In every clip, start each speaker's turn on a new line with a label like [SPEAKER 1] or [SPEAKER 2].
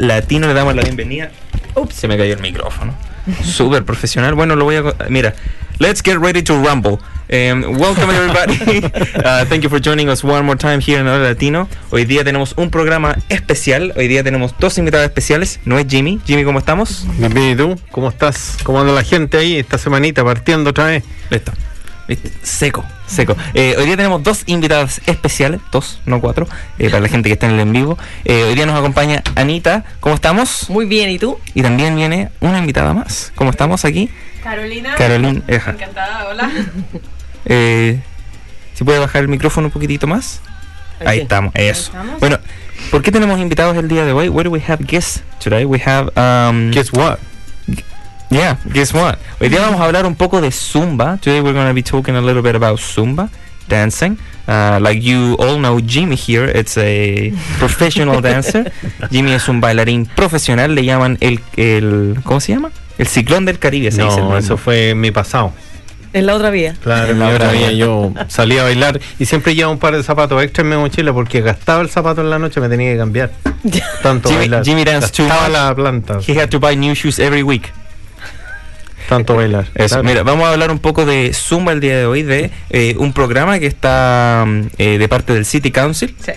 [SPEAKER 1] Latino. Le damos la bienvenida. Ups, se me cayó el micrófono. Súper profesional. Bueno, lo voy a. Mira, let's get ready to rumble. Um, welcome everybody. Uh, thank you for joining us one more time here en Hola Latino. Hoy día tenemos un programa especial. Hoy día tenemos dos invitados especiales. No es Jimmy. Jimmy, ¿cómo estamos?
[SPEAKER 2] Bien, bien, ¿y tú? ¿Cómo estás? ¿Cómo anda la gente ahí esta semanita partiendo otra vez?
[SPEAKER 1] Listo. Seco, seco. Eh, hoy día tenemos dos invitadas especiales, dos, no cuatro, eh, para la gente que está en el en vivo. Eh, hoy día nos acompaña Anita, ¿cómo estamos?
[SPEAKER 3] Muy bien, ¿y tú?
[SPEAKER 1] Y también viene una invitada más. ¿Cómo estamos aquí?
[SPEAKER 3] Carolina.
[SPEAKER 1] Carolina. Eja.
[SPEAKER 3] Encantada, hola.
[SPEAKER 1] Eh, ¿Si puede bajar el micrófono un poquitito más? Ahí
[SPEAKER 3] sí.
[SPEAKER 1] estamos, eso.
[SPEAKER 3] estamos.
[SPEAKER 1] Bueno, ¿por qué tenemos invitados el día de hoy? What do we have guests today? We have um,
[SPEAKER 2] Guess what?
[SPEAKER 1] Yeah, guess what? Hoy día vamos a hablar un poco de Zumba. Today we're going to be talking a little bit about Zumba dancing. Uh, like you all know, Jimmy here, it's a professional dancer. Jimmy es un bailarín profesional, le llaman el, el ¿cómo se llama? El ciclón del Caribe, se dice. el
[SPEAKER 2] No,
[SPEAKER 1] mismo.
[SPEAKER 2] eso fue mi pasado.
[SPEAKER 3] En la otra vía.
[SPEAKER 2] Claro,
[SPEAKER 1] En la
[SPEAKER 2] la
[SPEAKER 1] otra vida
[SPEAKER 2] yo salía a bailar y siempre llevaba un par de zapatos extra en mi mochila porque gastaba el zapato en la noche, me tenía que cambiar. Tanto
[SPEAKER 1] Jimmy-
[SPEAKER 2] bailar.
[SPEAKER 1] Jimmy dance too
[SPEAKER 2] Gastaba
[SPEAKER 1] much.
[SPEAKER 2] la planta,
[SPEAKER 1] He had to buy new shoes every week.
[SPEAKER 2] Tanto bailar.
[SPEAKER 1] Eso,
[SPEAKER 2] Claro.
[SPEAKER 1] mira, vamos a hablar un poco de Zumba el día de hoy, de eh, un programa que está eh, de parte del City Council.
[SPEAKER 3] Sí.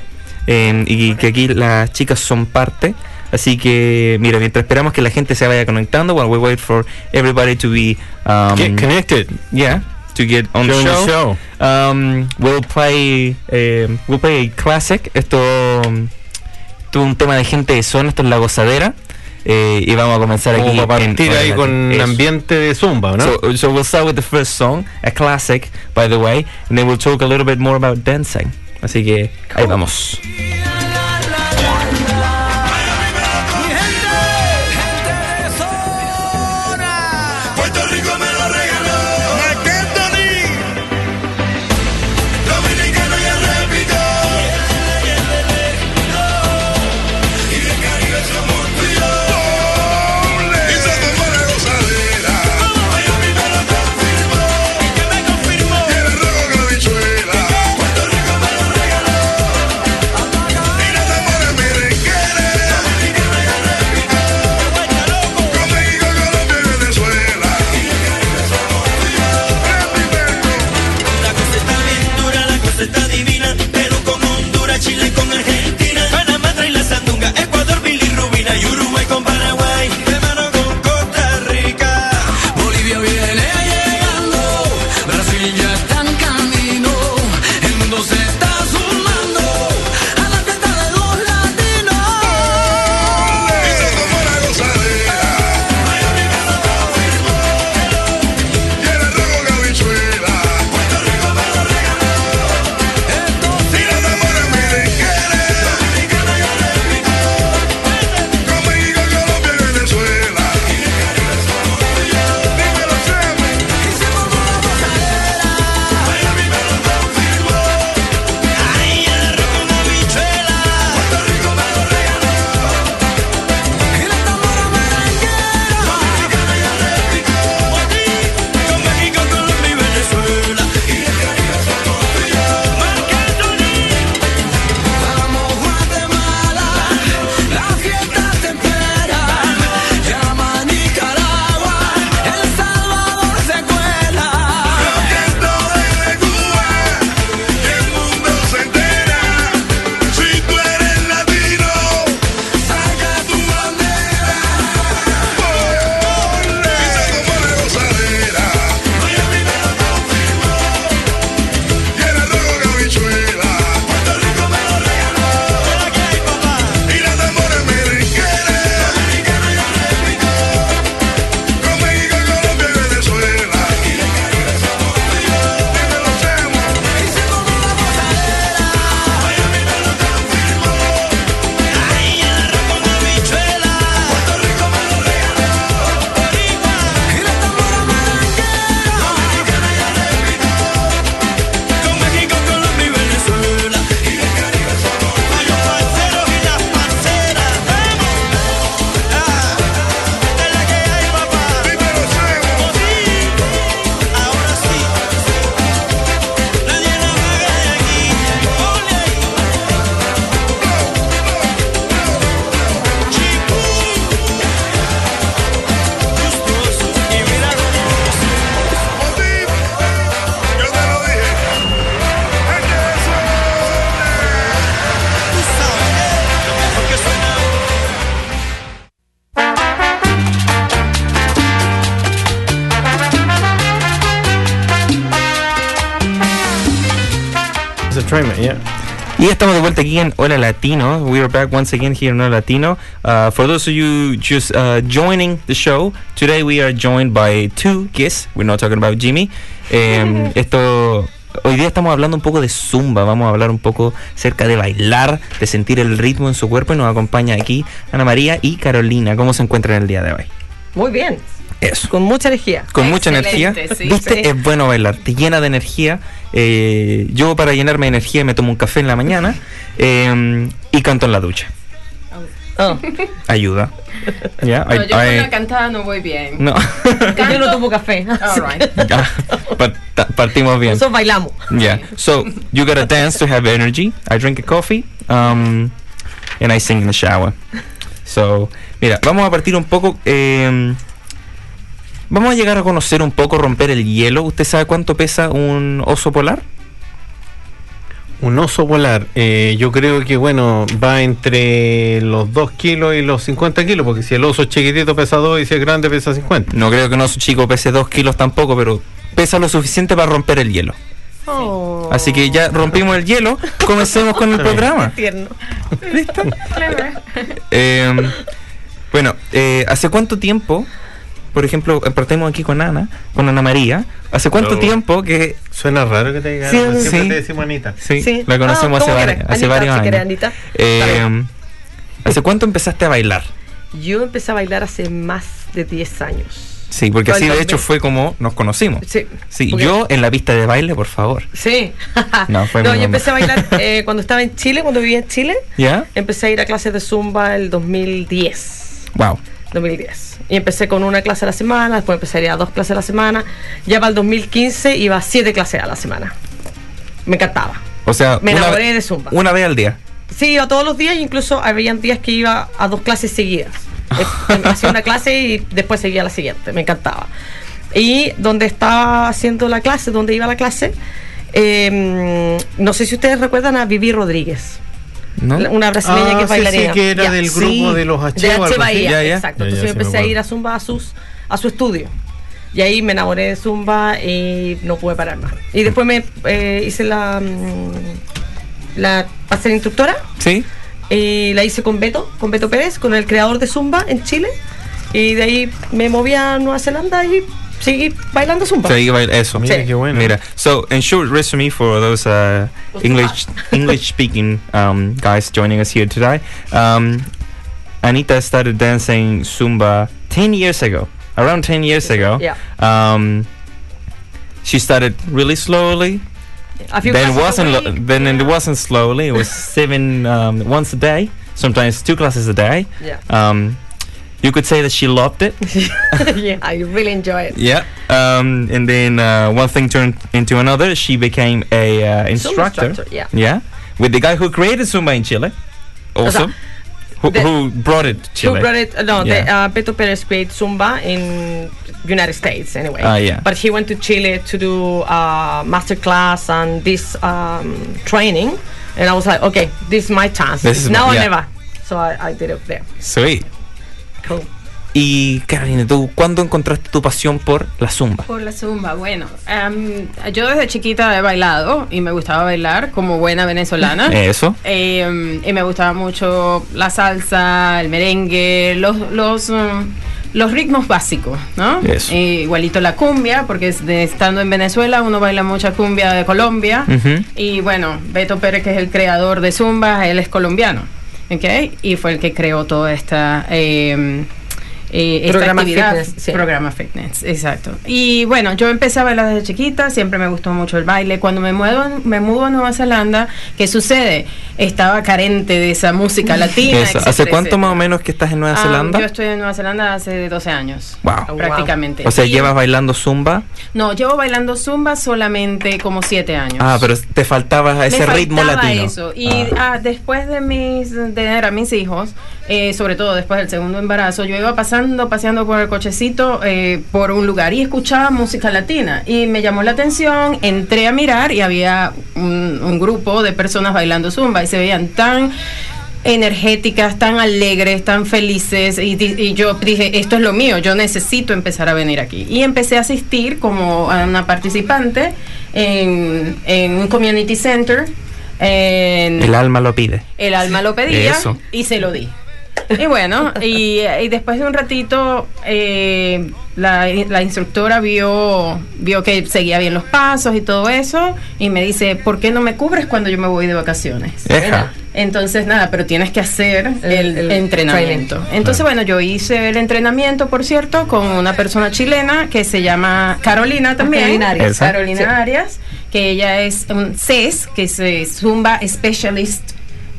[SPEAKER 1] eh, y que aquí las chicas son parte. Así que, mira, mientras esperamos que la gente se vaya conectando, while we wait for everybody to be, um,
[SPEAKER 2] Get connected.
[SPEAKER 1] yeah, to get on the show. Um, we'll play, eh, we'll play a classic. Esto, um, es un tema de gente de zona, esto es la gozadera. Eh, y vamos a comenzar aquí.
[SPEAKER 2] Como para
[SPEAKER 1] en
[SPEAKER 2] partir ahí con un ambiente de zumba, ¿no?
[SPEAKER 1] So, so we'll start with the first song, a classic, by the way, and then we'll talk a little bit more about dancing. Así que ahí vamos. En Hola Latino. We are back once again here in Hola Latino. Uh, for those of you just uh, joining the show, today we are joined by two guests. We're not talking about Jimmy. Em, esto, hoy día estamos hablando un poco de zumba. Vamos a hablar un poco acerca de bailar, de sentir el ritmo en su cuerpo. Y nos acompaña aquí Ana María y Carolina. ¿Cómo se encuentran el día de hoy?
[SPEAKER 3] Muy bien.
[SPEAKER 1] Eso.
[SPEAKER 3] Con mucha energía.
[SPEAKER 1] Con mucha
[SPEAKER 4] Excelente,
[SPEAKER 1] energía.
[SPEAKER 4] sí.
[SPEAKER 1] ¿Viste?
[SPEAKER 3] Sí.
[SPEAKER 1] Es bueno bailar, te llena de energía. Eh, yo para llenarme de energía me tomo un café en la mañana eh, y canto en la ducha.
[SPEAKER 3] Oh,
[SPEAKER 1] Ayuda. ¿Ya?
[SPEAKER 4] No,
[SPEAKER 1] I-
[SPEAKER 4] yo con
[SPEAKER 1] I-
[SPEAKER 4] la cantada no voy bien.
[SPEAKER 1] no.
[SPEAKER 3] yo no tomo café.
[SPEAKER 4] All right.
[SPEAKER 1] Pa- ta- Partimos bien.
[SPEAKER 3] Nosotros bailamos.
[SPEAKER 1] Yeah. So you gotta dance to have energy. I drink a coffee. Um, and I sing in the shower. So, mira, vamos a partir un poco. eh, vamos a llegar a conocer un poco, romper el hielo. ¿Usted sabe cuánto pesa un oso polar?
[SPEAKER 2] Un oso polar, eh, yo creo que bueno, va entre los 2 kilos y los 50 kilos, porque si el oso es chiquitito pesa 2 y si es grande pesa 50.
[SPEAKER 1] No creo que un oso chico pese 2 kilos tampoco, pero pesa lo suficiente para romper el hielo.
[SPEAKER 3] Oh,
[SPEAKER 1] Así que ya rompimos el hielo, comencemos con el programa. ¿Listo? Eh, bueno, eh, ¿hace cuánto tiempo, por ejemplo, partimos aquí con Ana, con Ana María, ¿hace cuánto tiempo que...
[SPEAKER 2] Suena raro que te diga,
[SPEAKER 3] Sí,
[SPEAKER 2] siempre
[SPEAKER 1] sí.
[SPEAKER 2] te decimos Anita.
[SPEAKER 1] Sí,
[SPEAKER 3] Sí.
[SPEAKER 1] la conocemos
[SPEAKER 3] Ah,
[SPEAKER 1] hace,
[SPEAKER 3] ¿cómo
[SPEAKER 1] vari-
[SPEAKER 3] quieres?
[SPEAKER 1] hace varios
[SPEAKER 3] si
[SPEAKER 1] años.
[SPEAKER 3] Anita.
[SPEAKER 1] Eh. ¿Hace cuánto empezaste a bailar?
[SPEAKER 3] Yo empecé a bailar hace más de 10 años.
[SPEAKER 1] Sí, porque así de
[SPEAKER 3] 2000.
[SPEAKER 1] hecho fue como nos conocimos.
[SPEAKER 3] Sí.
[SPEAKER 1] Sí,
[SPEAKER 3] Porque-
[SPEAKER 1] yo en la pista de baile, por favor.
[SPEAKER 3] Sí.
[SPEAKER 1] No, fue mi
[SPEAKER 3] yo empecé a bailar eh, cuando estaba en Chile, cuando vivía en Chile.
[SPEAKER 1] ¿Ya?
[SPEAKER 3] Empecé a ir a clases de zumba el 2010.
[SPEAKER 1] Wow.
[SPEAKER 3] 2010. Y empecé con una clase a la semana, después empecé a ir a dos clases a la semana. Ya para el 2015 iba a siete clases a la semana. Me encantaba.
[SPEAKER 1] O sea,
[SPEAKER 3] Me
[SPEAKER 1] una
[SPEAKER 3] enamoré de zumba.
[SPEAKER 1] Una vez al día.
[SPEAKER 3] Sí, iba todos los días, incluso había días que iba a dos clases seguidas. Eh, Hacía una clase y después seguía la siguiente, me encantaba. Y donde estaba haciendo la clase, donde iba la clase, eh, no sé si ustedes recuerdan a Vivi Rodríguez, Una brasileña
[SPEAKER 2] Ah,
[SPEAKER 3] que es
[SPEAKER 2] sí, sí,
[SPEAKER 3] bailarina.
[SPEAKER 2] que era
[SPEAKER 3] Ya.
[SPEAKER 2] del
[SPEAKER 1] Sí.
[SPEAKER 2] grupo de los H
[SPEAKER 3] de H. Bahía,
[SPEAKER 1] Ya, ya.
[SPEAKER 3] exacto.
[SPEAKER 2] Ya, ya,
[SPEAKER 3] Entonces yo empecé a ir a Zumba a sus a su estudio. Y ahí me enamoré de Zumba y no pude parar más. Y después me eh, hice la mm, la para ser instructora
[SPEAKER 1] ¿Sí?
[SPEAKER 3] y la hice con Beto, con Beto Pérez, con el creador de Zumba en Chile. Y de ahí me moví a Nueva Zelanda y seguí bailando Zumba.
[SPEAKER 1] Seguí bail- eso.
[SPEAKER 2] Mira
[SPEAKER 3] Sí.
[SPEAKER 2] qué bueno.
[SPEAKER 1] Mira, so in short resume for those uh, English English speaking um, guys joining us here today, um, Anita started dancing Zumba 10 years ago, around 10 years ago.
[SPEAKER 3] Yeah.
[SPEAKER 1] Um, she started really slowly.
[SPEAKER 3] A few
[SPEAKER 1] Then it wasn't lo-
[SPEAKER 3] week.
[SPEAKER 1] then it wasn't slowly. It was seven um, once a day, sometimes two classes a day.
[SPEAKER 3] Yeah.
[SPEAKER 1] Um, you could say that she loved it.
[SPEAKER 3] yeah, I really enjoy it.
[SPEAKER 1] Yeah. Um, and then uh, one thing turned into another. She became a uh, instructor.
[SPEAKER 3] instructor, yeah.
[SPEAKER 1] Yeah. With the guy who created Zumba in Chile. Also. who, who brought it to Chile.
[SPEAKER 3] Who brought it? uh, No,
[SPEAKER 1] Yeah.
[SPEAKER 3] the, uh, Beto Perez created Zumba in United States anyway.
[SPEAKER 1] Ah, yeah.
[SPEAKER 3] But he went to Chile to do uh, master class and this um, training, and I was like, okay, this is my chance.
[SPEAKER 1] This is
[SPEAKER 3] now
[SPEAKER 1] my-
[SPEAKER 3] or
[SPEAKER 1] yeah.
[SPEAKER 3] never. So I, I did it there.
[SPEAKER 1] Sweet. Y Carolina, ¿tú cuándo encontraste tu pasión por la Zumba?
[SPEAKER 4] Por la zumba, bueno, em, yo desde chiquita he bailado y me gustaba bailar como buena venezolana.
[SPEAKER 1] Eso.
[SPEAKER 4] Em, y me gustaba mucho la salsa, el merengue, los, los, los ritmos básicos, ¿no?
[SPEAKER 1] Eso.
[SPEAKER 4] Eh, igualito la cumbia, porque es de- estando en Venezuela uno baila mucha cumbia de Colombia. Y bueno, Beto Pérez, que es el creador de Zumba, él es colombiano. ¿Ok? Y fue el que creó toda esta. eh, eh, esta
[SPEAKER 3] Programa
[SPEAKER 4] actividad,
[SPEAKER 3] fitness, sí.
[SPEAKER 4] programa fitness, exacto. Y bueno, yo empecé a bailar desde chiquita, siempre me gustó mucho el baile. Cuando me muevo, me mudo a Nueva Zelanda, ¿qué sucede? Estaba carente de esa música latina. Etcétera,
[SPEAKER 1] ¿Hace cuánto
[SPEAKER 4] etcétera.
[SPEAKER 1] más o menos que estás en Nueva
[SPEAKER 4] Ah,
[SPEAKER 1] Zelanda?
[SPEAKER 4] Yo estoy en Nueva Zelanda hace 12 años.
[SPEAKER 1] Wow.
[SPEAKER 4] Prácticamente.
[SPEAKER 1] O sea,
[SPEAKER 4] Y-
[SPEAKER 1] llevas bailando Zumba.
[SPEAKER 4] No, llevo bailando Zumba solamente como 7 años.
[SPEAKER 1] Ah, pero te faltaba ese
[SPEAKER 4] Me
[SPEAKER 1] ritmo
[SPEAKER 4] faltaba
[SPEAKER 1] latino.
[SPEAKER 4] eso. Y
[SPEAKER 1] Ah.
[SPEAKER 4] ah, después de mis de tener a mis hijos, eh, sobre todo después del segundo embarazo, yo iba pasando, paseando por el cochecito eh, por un lugar y escuchaba música latina y me llamó la atención, entré a mirar y había un, un grupo de personas bailando zumba y se veían tan energéticas, tan alegres, tan felices y, y yo dije, esto es lo mío, yo necesito empezar a venir aquí. Y empecé a asistir como a una participante en, en un community center En-
[SPEAKER 1] El alma lo pide.
[SPEAKER 4] el alma lo pedía
[SPEAKER 1] Eso.
[SPEAKER 4] y se lo di. Y bueno, y, y después de un ratito, eh, la, la instructora vio, vio que seguía bien los pasos y todo eso, y me dice, ¿por qué no me cubres cuando yo me voy de vacaciones?
[SPEAKER 1] Eja.
[SPEAKER 4] Entonces, nada, pero tienes que hacer el,
[SPEAKER 3] El- el
[SPEAKER 4] entrenamiento. Entonces, bueno, yo hice el entrenamiento, por cierto, con una persona chilena que se llama Carolina también.
[SPEAKER 3] Carolina Arias.
[SPEAKER 4] Carolina
[SPEAKER 3] Sí.
[SPEAKER 4] Arias, que ella es un CES, que es Zumba Specialist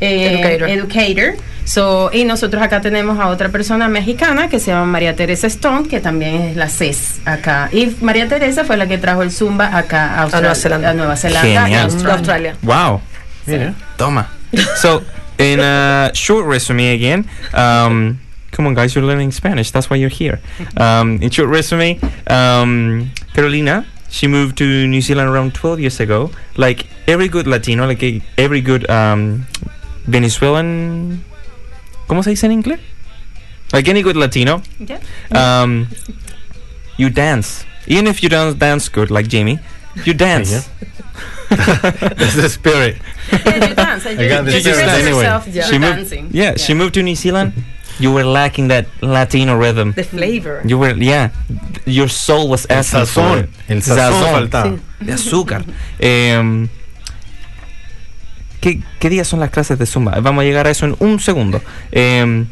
[SPEAKER 4] eh,
[SPEAKER 3] Educator.
[SPEAKER 4] educator. So, y nosotros acá tenemos a otra persona mexicana que se llama María Teresa Stone, que también es la CES acá. Y María Teresa fue la que trajo el Zumba acá a, Australia-
[SPEAKER 3] Nueva Zelanda.
[SPEAKER 4] a Nueva Zelanda y
[SPEAKER 1] Genial.
[SPEAKER 4] Australia.
[SPEAKER 1] Wow.
[SPEAKER 2] Mira.
[SPEAKER 1] Toma. So, in a short resume again, um, come on, guys, you're learning Spanish. That's why you're here. Um, in short resume, um, Carolina, she moved to New Zealand around 12 years ago. Like every good Latino, like a- every good um, Venezuelan. ¿Cómo se dice en inglés? Like any good Latino,
[SPEAKER 4] Yeah.
[SPEAKER 1] um, you dance. Even if you don't dance good, like Jamie, you dance.
[SPEAKER 2] That's the spirit.
[SPEAKER 4] Yeah, you dance. and
[SPEAKER 2] I
[SPEAKER 4] you
[SPEAKER 2] got the
[SPEAKER 1] spirit
[SPEAKER 2] anyway.
[SPEAKER 4] yourself
[SPEAKER 3] Yeah.
[SPEAKER 1] She moved,
[SPEAKER 4] dancing.
[SPEAKER 1] yeah, she moved to New Zealand. You were lacking that Latino rhythm.
[SPEAKER 3] The flavor.
[SPEAKER 1] You were, yeah, your soul was
[SPEAKER 2] El
[SPEAKER 1] asking for
[SPEAKER 2] sazón.
[SPEAKER 1] it.
[SPEAKER 2] El sazón faltaba.
[SPEAKER 1] de azúcar. Em, ¿qué, qué días son las clases de Zumba? Vamos a llegar a eso en un segundo. Em,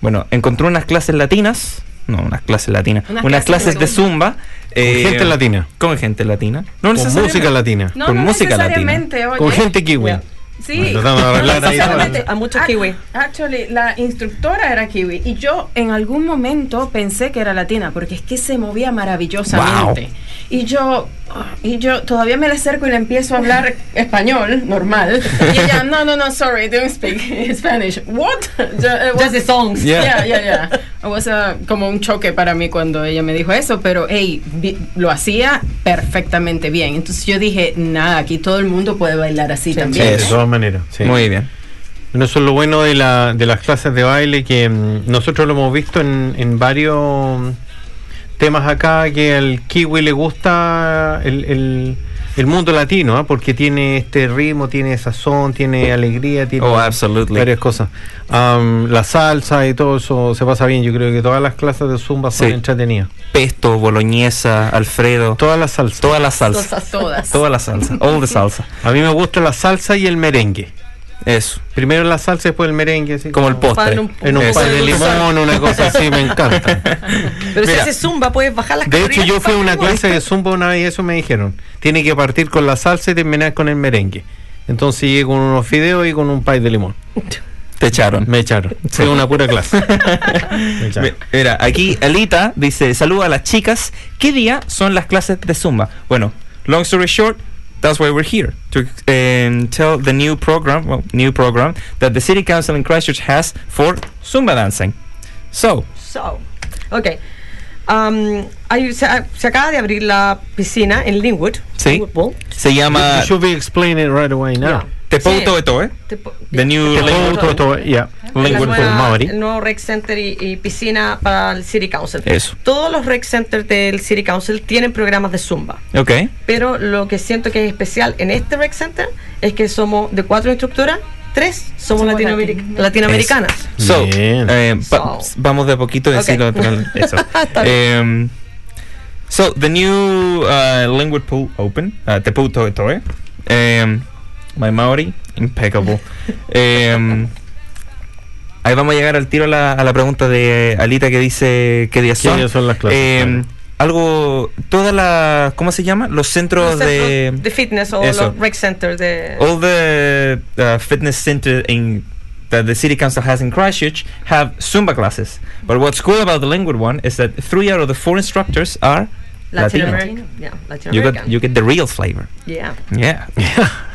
[SPEAKER 1] bueno, encontré unas clases latinas. No, unas clases latinas.
[SPEAKER 4] Unas
[SPEAKER 1] Unas,
[SPEAKER 4] clases
[SPEAKER 1] clases
[SPEAKER 4] de
[SPEAKER 1] de Zumba. eh,
[SPEAKER 2] gente latina.
[SPEAKER 1] Con gente latina. No
[SPEAKER 2] Con
[SPEAKER 1] necesariamente.
[SPEAKER 2] música latina.
[SPEAKER 4] No,
[SPEAKER 1] Con
[SPEAKER 4] no
[SPEAKER 1] música latina.
[SPEAKER 4] oye.
[SPEAKER 2] Con gente kiwi.
[SPEAKER 3] Yeah.
[SPEAKER 4] Sí.
[SPEAKER 2] De
[SPEAKER 3] a muchos
[SPEAKER 4] Ah,
[SPEAKER 3] kiwi.
[SPEAKER 4] Actually, la instructora era kiwi y yo en algún momento pensé que era latina porque es que se movía maravillosamente. Y yo y yo todavía me le acerco y le empiezo a hablar español normal y ella no no no sorry don't speak Spanish. What? It was-
[SPEAKER 3] Just the songs.
[SPEAKER 1] Yeah.
[SPEAKER 4] Yeah, yeah, yeah. It was a- como un choque para mí cuando ella me dijo eso, pero hey, vi- lo hacía perfectamente bien. Entonces yo dije, nada, aquí todo el mundo puede bailar así también.
[SPEAKER 2] De
[SPEAKER 1] Eso.
[SPEAKER 2] Maneras. sí.
[SPEAKER 1] Muy bien.
[SPEAKER 2] Bueno, eso es lo bueno de, la, de las clases de baile que mm, nosotros lo hemos visto en, en varios mm, temas acá que al kiwi le gusta el, el- el mundo latino, ¿ah? porque tiene este ritmo, tiene sazón, tiene alegría, tiene
[SPEAKER 1] Oh,
[SPEAKER 2] varias cosas. Am, la salsa y todo eso se pasa bien. Yo creo que todas las clases de zumba son entretenidas.
[SPEAKER 1] Pesto, boloñesa, Alfredo.
[SPEAKER 2] Todas las salsas.
[SPEAKER 1] Toda la salsa.
[SPEAKER 4] Todas.
[SPEAKER 1] Toda la salsa. All the salsa.
[SPEAKER 2] A mí me gusta la salsa y el merengue.
[SPEAKER 1] Eso.
[SPEAKER 2] Primero la salsa y después el merengue. Así
[SPEAKER 1] Como el postre.
[SPEAKER 3] Un-
[SPEAKER 2] En un pay de limón, una cosa así, me encanta.
[SPEAKER 3] Pero si haces zumba, puedes bajar las
[SPEAKER 2] De hecho, yo fui a una clase de zumba una vez y eso me dijeron. Tiene que partir con la salsa y terminar con el merengue. Entonces llegué con unos fideos y con un pay de limón.
[SPEAKER 1] Te echaron.
[SPEAKER 2] Me echaron. Fue una pura clase. Me echaron.
[SPEAKER 1] Mi- Mira, aquí Alita dice, saluda a las chicas. ¿Qué día son las clases de Zumba? Bueno, long story short, that's why we're here. To um, tell the new program, well, new program that the City Council in Christchurch has for Zumba dancing. So,
[SPEAKER 3] So, ok. Um, hay- se, se acaba de abrir la piscina en Linwood.
[SPEAKER 1] Sí.
[SPEAKER 3] Linwood
[SPEAKER 1] se llama
[SPEAKER 2] You should be explaining it right away now.
[SPEAKER 3] Yeah.
[SPEAKER 1] Te
[SPEAKER 3] Sí.
[SPEAKER 1] Pouto Etoe,
[SPEAKER 3] Te
[SPEAKER 1] the new
[SPEAKER 3] Te
[SPEAKER 1] Linwood-
[SPEAKER 3] Pouto
[SPEAKER 2] Todo, todo, yeah.
[SPEAKER 3] Nueva- el nuevo rec center y, y piscina para el City Council.
[SPEAKER 1] Eso.
[SPEAKER 3] Todos los rec centers del City Council tienen programas de zumba.
[SPEAKER 1] Ok.
[SPEAKER 3] Pero lo que siento que es especial en este rec center es que somos de cuatro instructoras, tres somos,
[SPEAKER 4] Somos
[SPEAKER 3] latinoameric-
[SPEAKER 4] latinas.
[SPEAKER 3] latinoamericanas.
[SPEAKER 1] So, eh,
[SPEAKER 3] So.
[SPEAKER 1] vamos de a poquito a
[SPEAKER 3] Ok.
[SPEAKER 1] decirlo. Eso.
[SPEAKER 3] Está
[SPEAKER 1] um, so, the new uh, Linwood Pool Open, uh, Te Etoe. Um, my Maori, impeccable. um, ahí vamos a llegar al tiro a la, a la pregunta de Alita que dice qué días
[SPEAKER 2] ¿Qué
[SPEAKER 1] son.
[SPEAKER 2] días son las clases?
[SPEAKER 1] Um, algo, todas las, ¿cómo se llama? Los centros
[SPEAKER 3] Los
[SPEAKER 1] de...
[SPEAKER 3] centros de fitness o
[SPEAKER 1] Eso.
[SPEAKER 3] los rec centers de...
[SPEAKER 1] all the uh, fitness center in that the city council has in Christchurch have Zumba classes. But what's cool about the Linwood one is that three out of the four instructors are
[SPEAKER 3] Latin
[SPEAKER 1] Latino.
[SPEAKER 3] American. Yeah, Latin
[SPEAKER 1] You
[SPEAKER 3] American.
[SPEAKER 1] get you get the real flavor.
[SPEAKER 3] Yeah.
[SPEAKER 1] Yeah.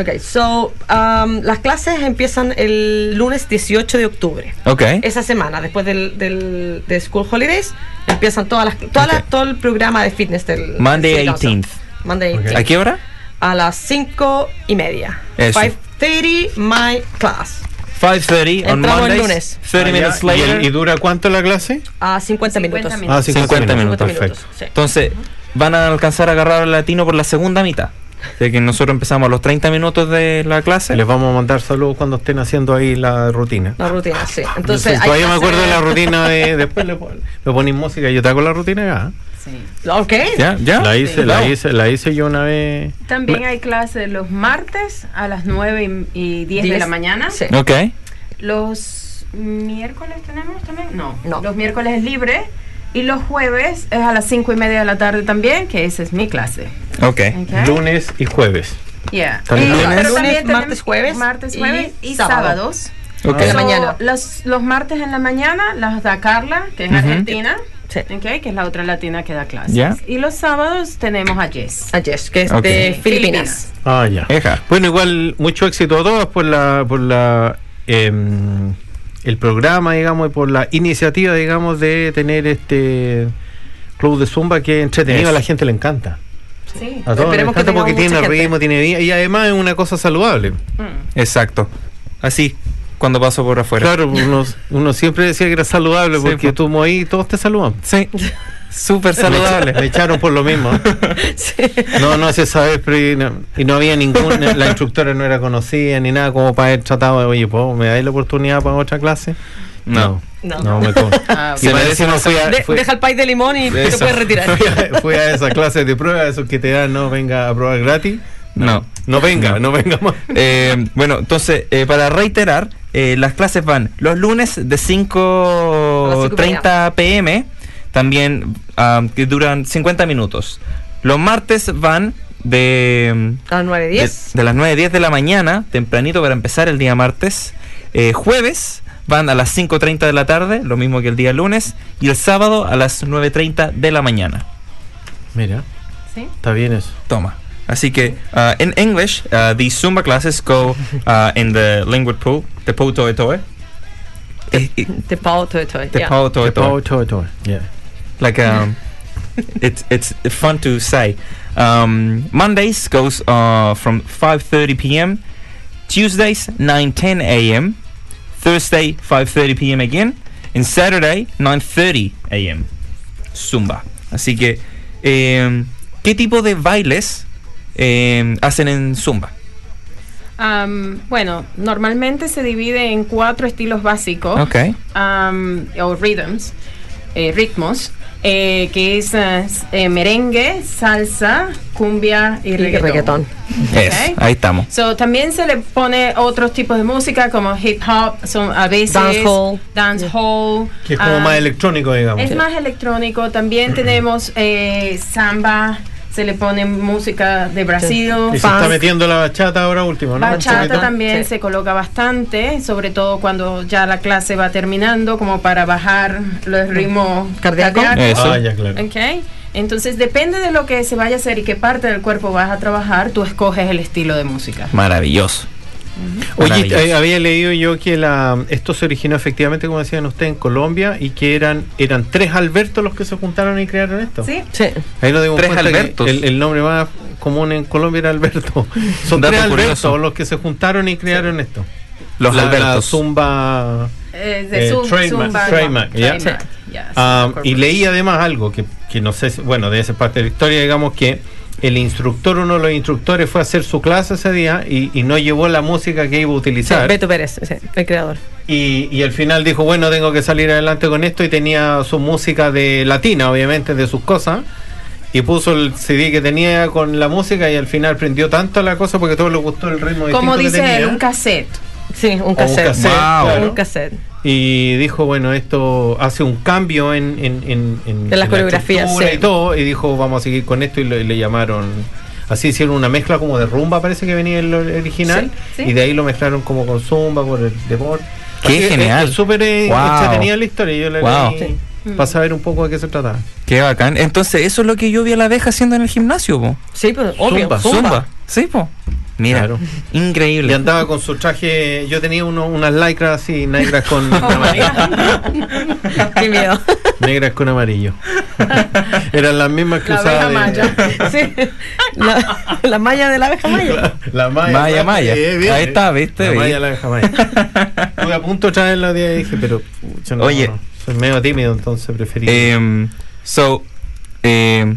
[SPEAKER 3] Ok, so, um, las clases empiezan el lunes 18 de octubre.
[SPEAKER 1] Okay.
[SPEAKER 3] Esa semana, después del, del, de School Holidays, empiezan todas las, todas las-
[SPEAKER 1] Ok.
[SPEAKER 3] todo el programa de fitness del
[SPEAKER 1] Monday
[SPEAKER 3] del City Council.
[SPEAKER 1] 18th.
[SPEAKER 3] Monday
[SPEAKER 2] Ok.
[SPEAKER 3] 18th.
[SPEAKER 1] ¿A qué hora?
[SPEAKER 3] A las 5 y media.
[SPEAKER 1] Eso.
[SPEAKER 3] 5.30, my class.
[SPEAKER 1] 5:30 on
[SPEAKER 3] Entramos el
[SPEAKER 1] Mondays.
[SPEAKER 3] lunes.
[SPEAKER 1] 30
[SPEAKER 2] Ah,
[SPEAKER 1] minutes.
[SPEAKER 2] ¿Y,
[SPEAKER 1] later.
[SPEAKER 2] el- y dura cuánto la clase?
[SPEAKER 3] A 50,
[SPEAKER 4] 50
[SPEAKER 3] minutos.
[SPEAKER 4] minutos.
[SPEAKER 2] Ah,
[SPEAKER 1] 50
[SPEAKER 3] minutos.50
[SPEAKER 2] Perfecto.
[SPEAKER 3] sí.
[SPEAKER 1] Entonces, van a alcanzar a agarrar al latino por la segunda mitad. De que nosotros empezamos a los 30 minutos de la clase.
[SPEAKER 2] Les vamos a mandar saludos cuando estén haciendo ahí la rutina.
[SPEAKER 3] La rutina, sí.
[SPEAKER 2] Entonces,
[SPEAKER 3] Entonces,
[SPEAKER 2] todavía me
[SPEAKER 3] clase-
[SPEAKER 2] acuerdo de la rutina de. Después le, le ponéis música. Yo te hago la rutina ya.
[SPEAKER 4] Sí.
[SPEAKER 3] Ok.
[SPEAKER 1] ¿Ya? ¿Ya?
[SPEAKER 2] La hice,
[SPEAKER 4] Sí.
[SPEAKER 2] la hice, la hice yo una vez.
[SPEAKER 4] También hay clases los martes a las 9 y, y 10 de la mañana.
[SPEAKER 3] Sí.
[SPEAKER 1] Ok.
[SPEAKER 4] Los miércoles tenemos también. No,
[SPEAKER 3] No.
[SPEAKER 4] Los miércoles es libre. Y los jueves es a las 5 y media de la tarde también, que esa es mi clase.
[SPEAKER 1] Ok.
[SPEAKER 4] Ok.
[SPEAKER 2] Lunes y jueves.
[SPEAKER 4] Yeah.
[SPEAKER 2] También
[SPEAKER 4] Eh,
[SPEAKER 2] lunes.
[SPEAKER 4] pero
[SPEAKER 3] martes, jueves
[SPEAKER 4] martes,
[SPEAKER 3] y
[SPEAKER 4] jueves y,
[SPEAKER 3] sábado.
[SPEAKER 4] sábados.
[SPEAKER 1] Ok.
[SPEAKER 3] En la
[SPEAKER 4] So,
[SPEAKER 3] mañana.
[SPEAKER 4] Los, los martes en la mañana las da Carla, que es
[SPEAKER 1] Ujú.
[SPEAKER 4] argentina,
[SPEAKER 3] Sí.
[SPEAKER 4] ok, que es la otra latina que da clases.
[SPEAKER 1] Ya.
[SPEAKER 4] Y los sábados tenemos a Jess.
[SPEAKER 3] A Jess, que es de
[SPEAKER 4] Sí,
[SPEAKER 3] Filipinas.
[SPEAKER 2] Ah, ya. Bueno, igual mucho éxito a todas por la por la em, el programa, digamos, y por la iniciativa, digamos, de tener este club de zumba que es entretenido,
[SPEAKER 1] Eso.
[SPEAKER 2] a la gente le encanta.
[SPEAKER 4] Sí.
[SPEAKER 2] A todos les
[SPEAKER 3] Esperemos que
[SPEAKER 2] encanta porque tiene ritmo, tiene vida y además es una cosa saludable.
[SPEAKER 4] Mm.
[SPEAKER 1] Exacto. Así, cuando paso por afuera.
[SPEAKER 2] Claro, uno, uno siempre decía que era saludable
[SPEAKER 1] Sí,
[SPEAKER 2] porque
[SPEAKER 1] po.
[SPEAKER 2] tú mo- ahí todos te saludan.
[SPEAKER 1] Sí. Súper
[SPEAKER 2] Me
[SPEAKER 1] saludable.
[SPEAKER 2] echaron por lo mismo. No, no se sabe, pero y no, y no había ninguna, la instructora no era conocida ni nada como para haber tratado de, oye, ¿puedo- ¿me dais la oportunidad para otra clase?
[SPEAKER 1] No.
[SPEAKER 3] No.
[SPEAKER 2] me con-
[SPEAKER 4] Ah,
[SPEAKER 2] Y
[SPEAKER 1] Se
[SPEAKER 2] eso no fui a, fui-
[SPEAKER 3] deja el país de limón y te puedes retirar.
[SPEAKER 2] fui a- fui a esa clase de prueba, esos que te dan, no venga a probar gratis.
[SPEAKER 1] No.
[SPEAKER 2] No venga,
[SPEAKER 1] No.
[SPEAKER 2] no, venga más.
[SPEAKER 1] Eh, bueno, entonces, eh, para reiterar, eh, las clases van los lunes de 5.30 pm, también ah, que duran 50 minutos. Los martes van de,
[SPEAKER 3] A las 9,
[SPEAKER 1] de,
[SPEAKER 3] 10.
[SPEAKER 1] de las 9.10 de la mañana, tempranito para empezar el día martes. Eh, jueves van a las 5.30 de la tarde, lo mismo que el día lunes. Y el sábado a las 9.30 de la mañana.
[SPEAKER 2] Mira,
[SPEAKER 4] ¿Sí?
[SPEAKER 2] está bien eso.
[SPEAKER 1] Toma. Así que, uh, in English, uh, the Zumba classes go uh, in the language pool, the pool toe toe.
[SPEAKER 3] Te pao, toe, toe.
[SPEAKER 1] The
[SPEAKER 3] yeah.
[SPEAKER 1] pool toe toe.
[SPEAKER 2] Todo, todo. Yeah.
[SPEAKER 1] Like um, it's it's fun to say. Um, Mondays goes uh, from 5:30 p.m. Tuesdays 9:10 a.m. Thursday 5:30 p.m. again, and Saturday 9:30 a.m. Zumba. Así que, em, ¿qué tipo de bailes em, hacen en Zumba?
[SPEAKER 4] Am, bueno, normalmente se divide en cuatro estilos básicos.
[SPEAKER 1] Ok.
[SPEAKER 4] am, o rhythms, eh, ritmos, eh, que es eh, eh, merengue, salsa, cumbia y
[SPEAKER 3] Y
[SPEAKER 4] reggaetón.
[SPEAKER 3] reggaetón.
[SPEAKER 1] Es,
[SPEAKER 4] Ok.
[SPEAKER 1] ahí estamos.
[SPEAKER 4] So, también se le pone otros tipos de música como hip hop, son a veces
[SPEAKER 3] Dancehall.
[SPEAKER 4] dancehall,
[SPEAKER 2] Que es como
[SPEAKER 4] ah,
[SPEAKER 2] más electrónico, digamos.
[SPEAKER 4] es más electrónico. También tenemos eh, samba, se le pone música de Brasil.
[SPEAKER 2] Y se está metiendo la bachata ahora último, ¿no?
[SPEAKER 4] Bachata también
[SPEAKER 3] Sí.
[SPEAKER 4] se coloca bastante, sobre todo cuando ya la clase va terminando, como para bajar los ritmos
[SPEAKER 3] Cardíaco.
[SPEAKER 4] cardíacos.
[SPEAKER 1] Eso.
[SPEAKER 2] Ah, ya, claro.
[SPEAKER 4] Ok, entonces depende de lo que se vaya a hacer y qué parte del cuerpo vas a trabajar, tú escoges el estilo de música.
[SPEAKER 1] Maravilloso.
[SPEAKER 2] Oye, eh, había leído yo que la, esto se originó efectivamente, como decían ustedes, en Colombia y que eran eran tres Albertos los que se juntaron y crearon esto.
[SPEAKER 4] ¿Sí?
[SPEAKER 3] Sí.
[SPEAKER 2] Ahí nos dimos
[SPEAKER 1] Tres Albertos.
[SPEAKER 2] El, el nombre más común en Colombia era Alberto. Son tres
[SPEAKER 1] curioso.
[SPEAKER 2] Albertos los que se juntaron y crearon esto.
[SPEAKER 1] Los
[SPEAKER 2] la, la
[SPEAKER 1] Albertos.
[SPEAKER 2] Zumba.
[SPEAKER 4] Eh, de
[SPEAKER 2] Eh, trademark,
[SPEAKER 4] Zumba,
[SPEAKER 2] trademark,
[SPEAKER 4] trademark,
[SPEAKER 2] Ah, y leí además algo que, que no sé, si- bueno, debe ser parte de la historia, digamos que el instructor, uno de los instructores fue a hacer su clase ese día y, y no llevó la música que iba a
[SPEAKER 3] Sí,
[SPEAKER 2] utilizar.
[SPEAKER 3] Beto Pérez, sí, el creador.
[SPEAKER 2] Y, y al final dijo, bueno, tengo que salir adelante con esto y tenía su música de latina, obviamente, de sus cosas. Y puso el CD que tenía con la música y al final prendió tanto la cosa porque a todos les gustó el ritmo
[SPEAKER 4] Como
[SPEAKER 2] que
[SPEAKER 4] dice
[SPEAKER 2] tenía.
[SPEAKER 4] él, un cassette.
[SPEAKER 3] Sí, un
[SPEAKER 2] un
[SPEAKER 3] cassette.
[SPEAKER 2] cassette,
[SPEAKER 1] Wow.
[SPEAKER 2] claro.
[SPEAKER 3] Un cassette.
[SPEAKER 2] Y dijo, bueno, esto hace un cambio en, en, en, en-
[SPEAKER 3] En las
[SPEAKER 2] la
[SPEAKER 3] coreografías,
[SPEAKER 2] estructura
[SPEAKER 3] sí.
[SPEAKER 2] y todo. Y dijo, vamos a seguir con esto y le, le llamaron... Así hicieron una mezcla como de rumba, parece que venía el original.
[SPEAKER 4] Sí, sí.
[SPEAKER 2] Y de ahí lo mezclaron como con zumba, por el deporte.
[SPEAKER 1] Qué
[SPEAKER 2] Así
[SPEAKER 1] genial.
[SPEAKER 2] Súper eh,
[SPEAKER 1] Wow.
[SPEAKER 2] entretenida la historia. Yo la
[SPEAKER 1] Wow.
[SPEAKER 2] leí para saber un poco de qué se trataba.
[SPEAKER 1] Qué bacán. Entonces, eso es lo que yo vi a la abeja haciendo en el gimnasio, po.
[SPEAKER 3] Sí, pero obvio.
[SPEAKER 2] Zumba,
[SPEAKER 1] Zumba. Sí, po. Mira,
[SPEAKER 2] Claro. Y
[SPEAKER 1] increíble.
[SPEAKER 2] andaba con su traje, yo tenía uno, unas lycras así, negras con
[SPEAKER 4] Oh,
[SPEAKER 2] amarillo.
[SPEAKER 3] Qué miedo.
[SPEAKER 2] negras con amarillo. Eran las mismas que
[SPEAKER 4] La
[SPEAKER 2] usaba. de-
[SPEAKER 4] maya.
[SPEAKER 3] Sí. La, la malla de la abeja maya.
[SPEAKER 2] La malla.
[SPEAKER 1] Maya, maya.
[SPEAKER 2] Eh,
[SPEAKER 1] Ahí está, ¿viste?
[SPEAKER 2] La malla, la abeja maya. Estuve a punto de traerla y dije, pero pucha, no,
[SPEAKER 1] Oye.
[SPEAKER 2] no, soy medio tímido, entonces preferí.
[SPEAKER 1] Um, so, um,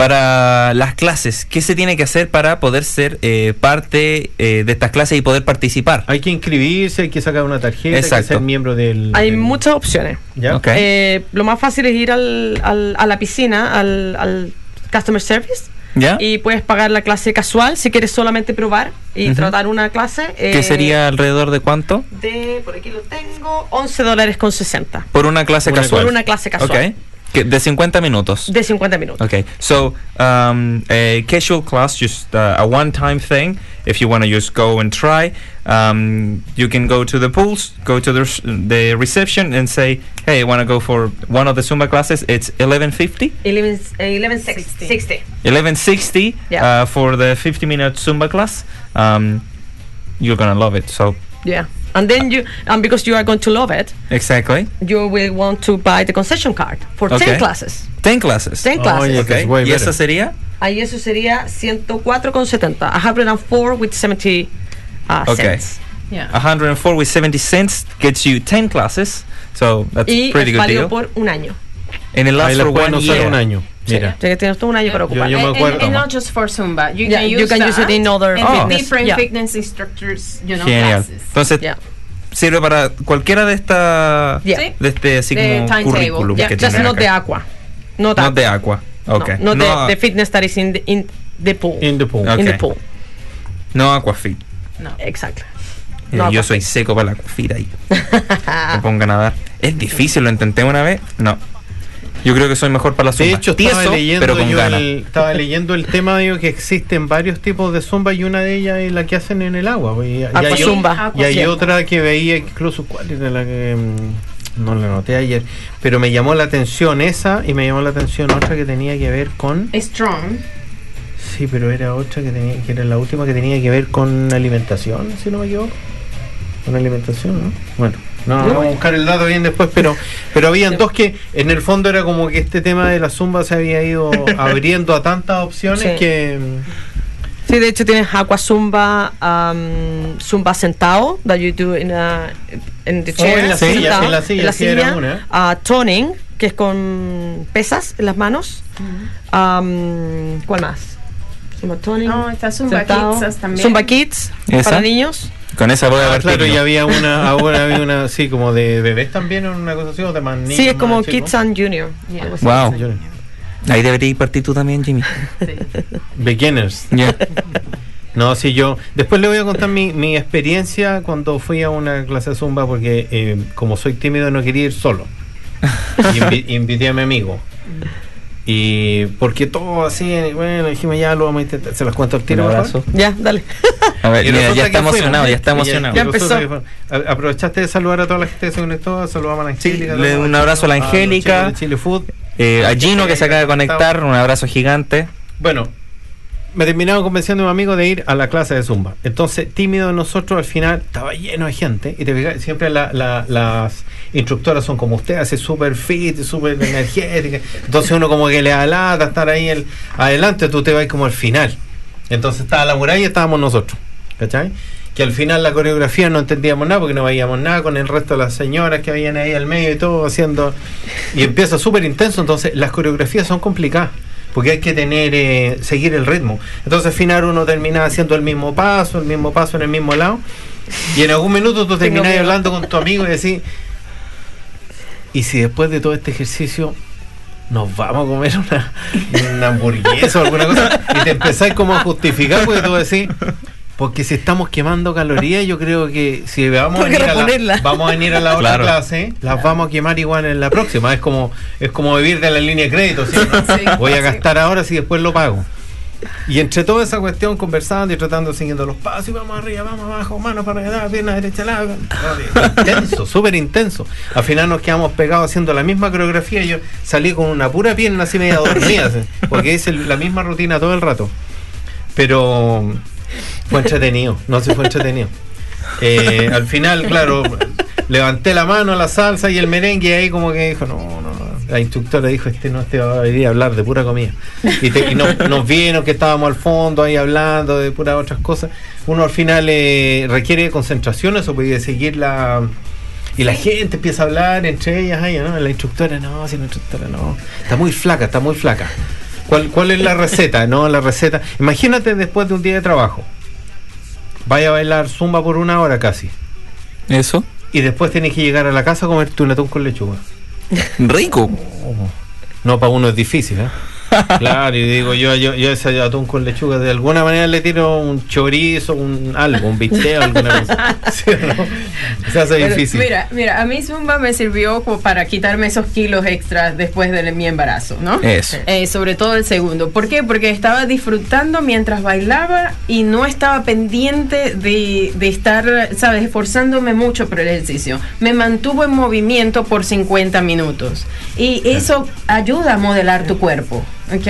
[SPEAKER 1] Para las clases, ¿qué se tiene que hacer para poder ser eh, parte eh, de estas clases y poder participar?
[SPEAKER 2] Hay que inscribirse, hay que sacar una tarjeta, hay que ser miembro del.
[SPEAKER 3] Hay
[SPEAKER 2] del-
[SPEAKER 3] muchas opciones.
[SPEAKER 2] ¿Ya?
[SPEAKER 3] Eh, lo más fácil es ir al, al- a la piscina, al, al Customer Service.
[SPEAKER 1] ¿Ya?
[SPEAKER 3] Y puedes pagar la clase casual si quieres solamente probar y tratar una clase.
[SPEAKER 1] ¿Qué
[SPEAKER 3] eh,
[SPEAKER 1] sería alrededor de cuánto?
[SPEAKER 3] De, por aquí lo tengo, 11 dólares con 60.
[SPEAKER 1] Por una clase casual.
[SPEAKER 3] Por una clase casual.
[SPEAKER 1] Ok. Que- De 50 minutos.
[SPEAKER 3] De 50 minutos.
[SPEAKER 1] Okay, so um, a casual class, just uh, a one-time thing. If you want to just go and try, um, you can go to the pools, go to the, the reception, and say, "Hey, I want to go for one of the Zumba classes. It's 1150,
[SPEAKER 3] 11, eh, 1160. 60.
[SPEAKER 1] 1160
[SPEAKER 3] Yeah.
[SPEAKER 1] uh, for the 50-minute Zumba class. Um, you're gonna love it. So
[SPEAKER 3] Yeah. And then you, and because you are going to love it,
[SPEAKER 1] exactly,
[SPEAKER 3] you will want to buy the concession card for
[SPEAKER 1] Okay.
[SPEAKER 3] 10 classes.
[SPEAKER 1] 10 classes.
[SPEAKER 3] 10 classes.
[SPEAKER 2] Oye,
[SPEAKER 1] Okay,
[SPEAKER 2] It's way
[SPEAKER 1] y
[SPEAKER 2] better.
[SPEAKER 1] esa sería.
[SPEAKER 3] Ahí eso sería 104,70. 104 with 70 uh,
[SPEAKER 1] Okay.
[SPEAKER 3] cents.
[SPEAKER 4] Yeah.
[SPEAKER 1] 104 with 70 cents gets you 10 classes. So that's
[SPEAKER 3] Y
[SPEAKER 1] a pretty
[SPEAKER 3] es
[SPEAKER 1] good deal.
[SPEAKER 3] por un año.
[SPEAKER 1] And it
[SPEAKER 2] Ahí
[SPEAKER 1] lasts
[SPEAKER 2] la
[SPEAKER 1] for
[SPEAKER 2] pueden
[SPEAKER 1] one
[SPEAKER 2] usar
[SPEAKER 1] year.
[SPEAKER 2] un año. Mira.
[SPEAKER 3] O sea que tienes todo un año para ocupar.
[SPEAKER 2] yo me
[SPEAKER 4] And-
[SPEAKER 2] acuerdo.
[SPEAKER 4] And, and not just for Zumba. You
[SPEAKER 3] Yeah,
[SPEAKER 4] can
[SPEAKER 3] you
[SPEAKER 4] use
[SPEAKER 3] can use it in other
[SPEAKER 4] and
[SPEAKER 1] Oh.
[SPEAKER 4] different
[SPEAKER 3] Yeah.
[SPEAKER 4] fitness instructors, you know,
[SPEAKER 1] Genial.
[SPEAKER 4] classes.
[SPEAKER 1] Entonces,
[SPEAKER 3] Yeah.
[SPEAKER 1] sirve para cualquiera de esta de este así
[SPEAKER 4] De
[SPEAKER 1] como currículum
[SPEAKER 3] Yeah,
[SPEAKER 1] que
[SPEAKER 3] just not
[SPEAKER 1] acá.
[SPEAKER 3] the aqua. Not,
[SPEAKER 1] Not
[SPEAKER 3] aqua.
[SPEAKER 1] de agua. Okay.
[SPEAKER 3] No,
[SPEAKER 1] No,
[SPEAKER 3] not the, the fitness that is in the, in the pool.
[SPEAKER 2] In the pool.
[SPEAKER 1] Okay.
[SPEAKER 3] In the pool.
[SPEAKER 1] no aquafit.
[SPEAKER 4] No.
[SPEAKER 3] Exacto.
[SPEAKER 1] Eh,
[SPEAKER 3] No
[SPEAKER 1] yo soy seco para la aquafit ahí. Me pongo a nadar. Es difícil, lo intenté una vez. No. Yo creo que soy mejor para la zumba.
[SPEAKER 2] De hecho, estaba
[SPEAKER 1] Tieso,
[SPEAKER 2] leyendo,
[SPEAKER 1] pero con
[SPEAKER 2] yo el, estaba leyendo el tema digo, que existen varios tipos de zumba y una de ellas es la que hacen en el agua. Y, y hay,
[SPEAKER 3] Aquazumba.
[SPEAKER 2] y hay otra que veía incluso, ¿cuál era la que mm, no la noté ayer? Pero me llamó la atención esa y me llamó la atención otra que tenía que ver con...
[SPEAKER 4] Strong.
[SPEAKER 2] Sí, pero era otra que tenía que era la última que tenía que ver con alimentación, si no me equivoco. Con alimentación, ¿no? Bueno, no, vamos a buscar el dato bien después, pero pero habían dos que en el fondo era como que este tema de la zumba se había ido abriendo a tantas opciones
[SPEAKER 3] Sí.
[SPEAKER 2] que
[SPEAKER 3] Sí, de hecho tienes aqua zumba, um, zumba sentado, that you do in, a, in the
[SPEAKER 2] Oh,
[SPEAKER 3] chair.
[SPEAKER 2] en la
[SPEAKER 1] silla,
[SPEAKER 3] sentado,
[SPEAKER 2] en la silla, sí, era una.
[SPEAKER 3] Ah, toning, que es con pesas en las manos. Um, ¿Cuál más? Zumba toning.
[SPEAKER 4] No, está Zumba
[SPEAKER 3] sentado.
[SPEAKER 4] Kids también.
[SPEAKER 3] Zumba Kids,
[SPEAKER 1] ¿Esa?
[SPEAKER 3] para niños.
[SPEAKER 1] Con esa voy a
[SPEAKER 2] ah,
[SPEAKER 1] ver.
[SPEAKER 2] claro, y había una ahora había una así como de bebés también o una cosa así o de más
[SPEAKER 3] sí, es como. Kids and Junior.
[SPEAKER 4] Yeah.
[SPEAKER 1] Wow. Ahí debería ir partir tú también, Jimmy.
[SPEAKER 4] Sí.
[SPEAKER 2] Beginners.
[SPEAKER 1] Ya.
[SPEAKER 2] No, sí, yo. Después le voy a contar mi, mi experiencia cuando fui a una clase de zumba, porque eh, como soy tímido no quería ir solo. Y invi- invité a mi amigo. Y porque todo así, bueno, dijimos ya lo vamos a intentar. Se los cuento al tiro.
[SPEAKER 3] Ya, dale.
[SPEAKER 1] A ver,
[SPEAKER 2] Y
[SPEAKER 1] mira,
[SPEAKER 2] resulta
[SPEAKER 1] ya está emocionado, ya está emocionado.
[SPEAKER 3] Ya
[SPEAKER 2] Aprovechaste de saludar a toda la gente que se conectó, saludamos a la
[SPEAKER 1] Sí,
[SPEAKER 2] Angélica.
[SPEAKER 1] le-
[SPEAKER 2] saludamos
[SPEAKER 1] un abrazo a la Angélica.
[SPEAKER 2] Chile Food.
[SPEAKER 1] Eh, a Gino que se acaba de conectar, un abrazo gigante.
[SPEAKER 2] Bueno, me terminaron convenciendo a un amigo de ir a la clase de Zumba. Entonces, tímido nosotros al final estaba lleno de gente. Y te fijas, siempre la- la- las instructoras son como usted, hace súper fit, súper energética. Entonces uno como que le da lata estar ahí el, adelante, tú te vas como al final. Entonces estaba la muralla y estábamos nosotros. ¿Cachai? Que al final la coreografía no entendíamos nada porque no veíamos nada con el resto de las señoras que habían ahí al medio y todo haciendo. Y empieza súper intenso. Entonces las coreografías son complicadas porque hay que tener eh, seguir el ritmo. Entonces al final uno termina haciendo el mismo paso, el mismo paso en el mismo lado. Y en algún minuto tú terminas
[SPEAKER 3] miedo.
[SPEAKER 2] hablando con tu amigo y decís, ¿y si después de todo este ejercicio nos vamos a comer una, una hamburguesa o alguna cosa? Y te empezáis como a justificar porque tú decís, porque si estamos quemando calorías, yo creo que si vamos a venir a la,
[SPEAKER 3] reponerla.
[SPEAKER 2] vamos a venir a la otra
[SPEAKER 1] Claro.
[SPEAKER 2] clase, las vamos a quemar igual en la próxima. Es como es como vivir de la línea de crédito. ¿sí?
[SPEAKER 4] Sí,
[SPEAKER 2] Voy a
[SPEAKER 4] sí.
[SPEAKER 2] gastar ahora si después lo pago. Y entre toda esa cuestión, conversando y tratando, siguiendo los pasos, y vamos arriba, vamos abajo, mano para allá, pierna derecha, lado. Intenso, súper intenso. Al final nos quedamos pegados haciendo la misma coreografía. Yo salí con una pura pierna así media dormida, porque es el- la misma rutina todo el rato. Pero fue entretenido, no se fue entretenido. Eh, al final, claro, levanté la mano a la salsa y el merengue y ahí como que dijo, no, no. La instructora dijo, este no este va a venir a hablar de pura comida. Y, te- y nos, nos vieron que estábamos al fondo ahí hablando de puras otras cosas. Uno al final eh, requiere concentración, eso puede seguir la... Y la gente empieza a hablar entre ellas, ahí, ¿no? La instructora, no, si la instructora no. Está muy flaca, está muy flaca. ¿Cuál, ¿Cuál es la receta? No, la receta. Imagínate después de un día de trabajo. Vaya a bailar zumba por una hora casi.
[SPEAKER 1] Eso.
[SPEAKER 2] Y después tienes que llegar a la casa a comerte un atún con lechuga.
[SPEAKER 1] Rico.
[SPEAKER 2] No, para uno es difícil, ¿eh? Claro, y digo, yo, yo, yo ese atún con lechuga, de alguna manera le tiro un chorizo, un algo, un bistec, alguna cosa. ¿Sí o no? Se hace
[SPEAKER 4] Pero,
[SPEAKER 2] difícil.
[SPEAKER 4] Mira, mira, a mí Zumba me sirvió como para quitarme esos kilos extras después de mi embarazo, ¿no?
[SPEAKER 1] Eso.
[SPEAKER 4] Eh, sobre todo el segundo. ¿Por qué? Porque estaba disfrutando mientras bailaba y no estaba pendiente de, de estar, ¿sabes?, esforzándome mucho por el ejercicio. Me mantuvo en movimiento por 50 minutos. Y eso ayuda a modelar tu cuerpo. ¿Ok?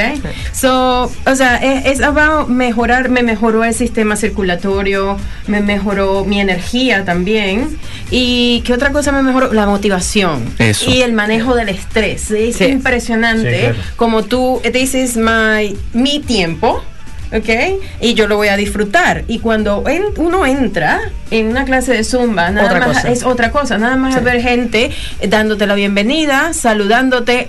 [SPEAKER 4] So, o sea, es, es about mejorar, me mejoró el sistema circulatorio, me mejoró mi energía también. ¿Y qué otra cosa me mejoró? La motivación.
[SPEAKER 1] Eso.
[SPEAKER 4] Y el manejo del estrés. Es
[SPEAKER 3] Sí.
[SPEAKER 4] impresionante
[SPEAKER 2] Sí, claro.
[SPEAKER 4] como tú, this is my, mi tiempo. ¿Ok? Y yo lo voy a disfrutar. Y cuando en- uno entra en una clase de zumba, nada
[SPEAKER 3] Otra
[SPEAKER 4] más
[SPEAKER 3] cosa.
[SPEAKER 4] es otra cosa. Nada más
[SPEAKER 3] Sí.
[SPEAKER 4] ver gente dándote la bienvenida, saludándote,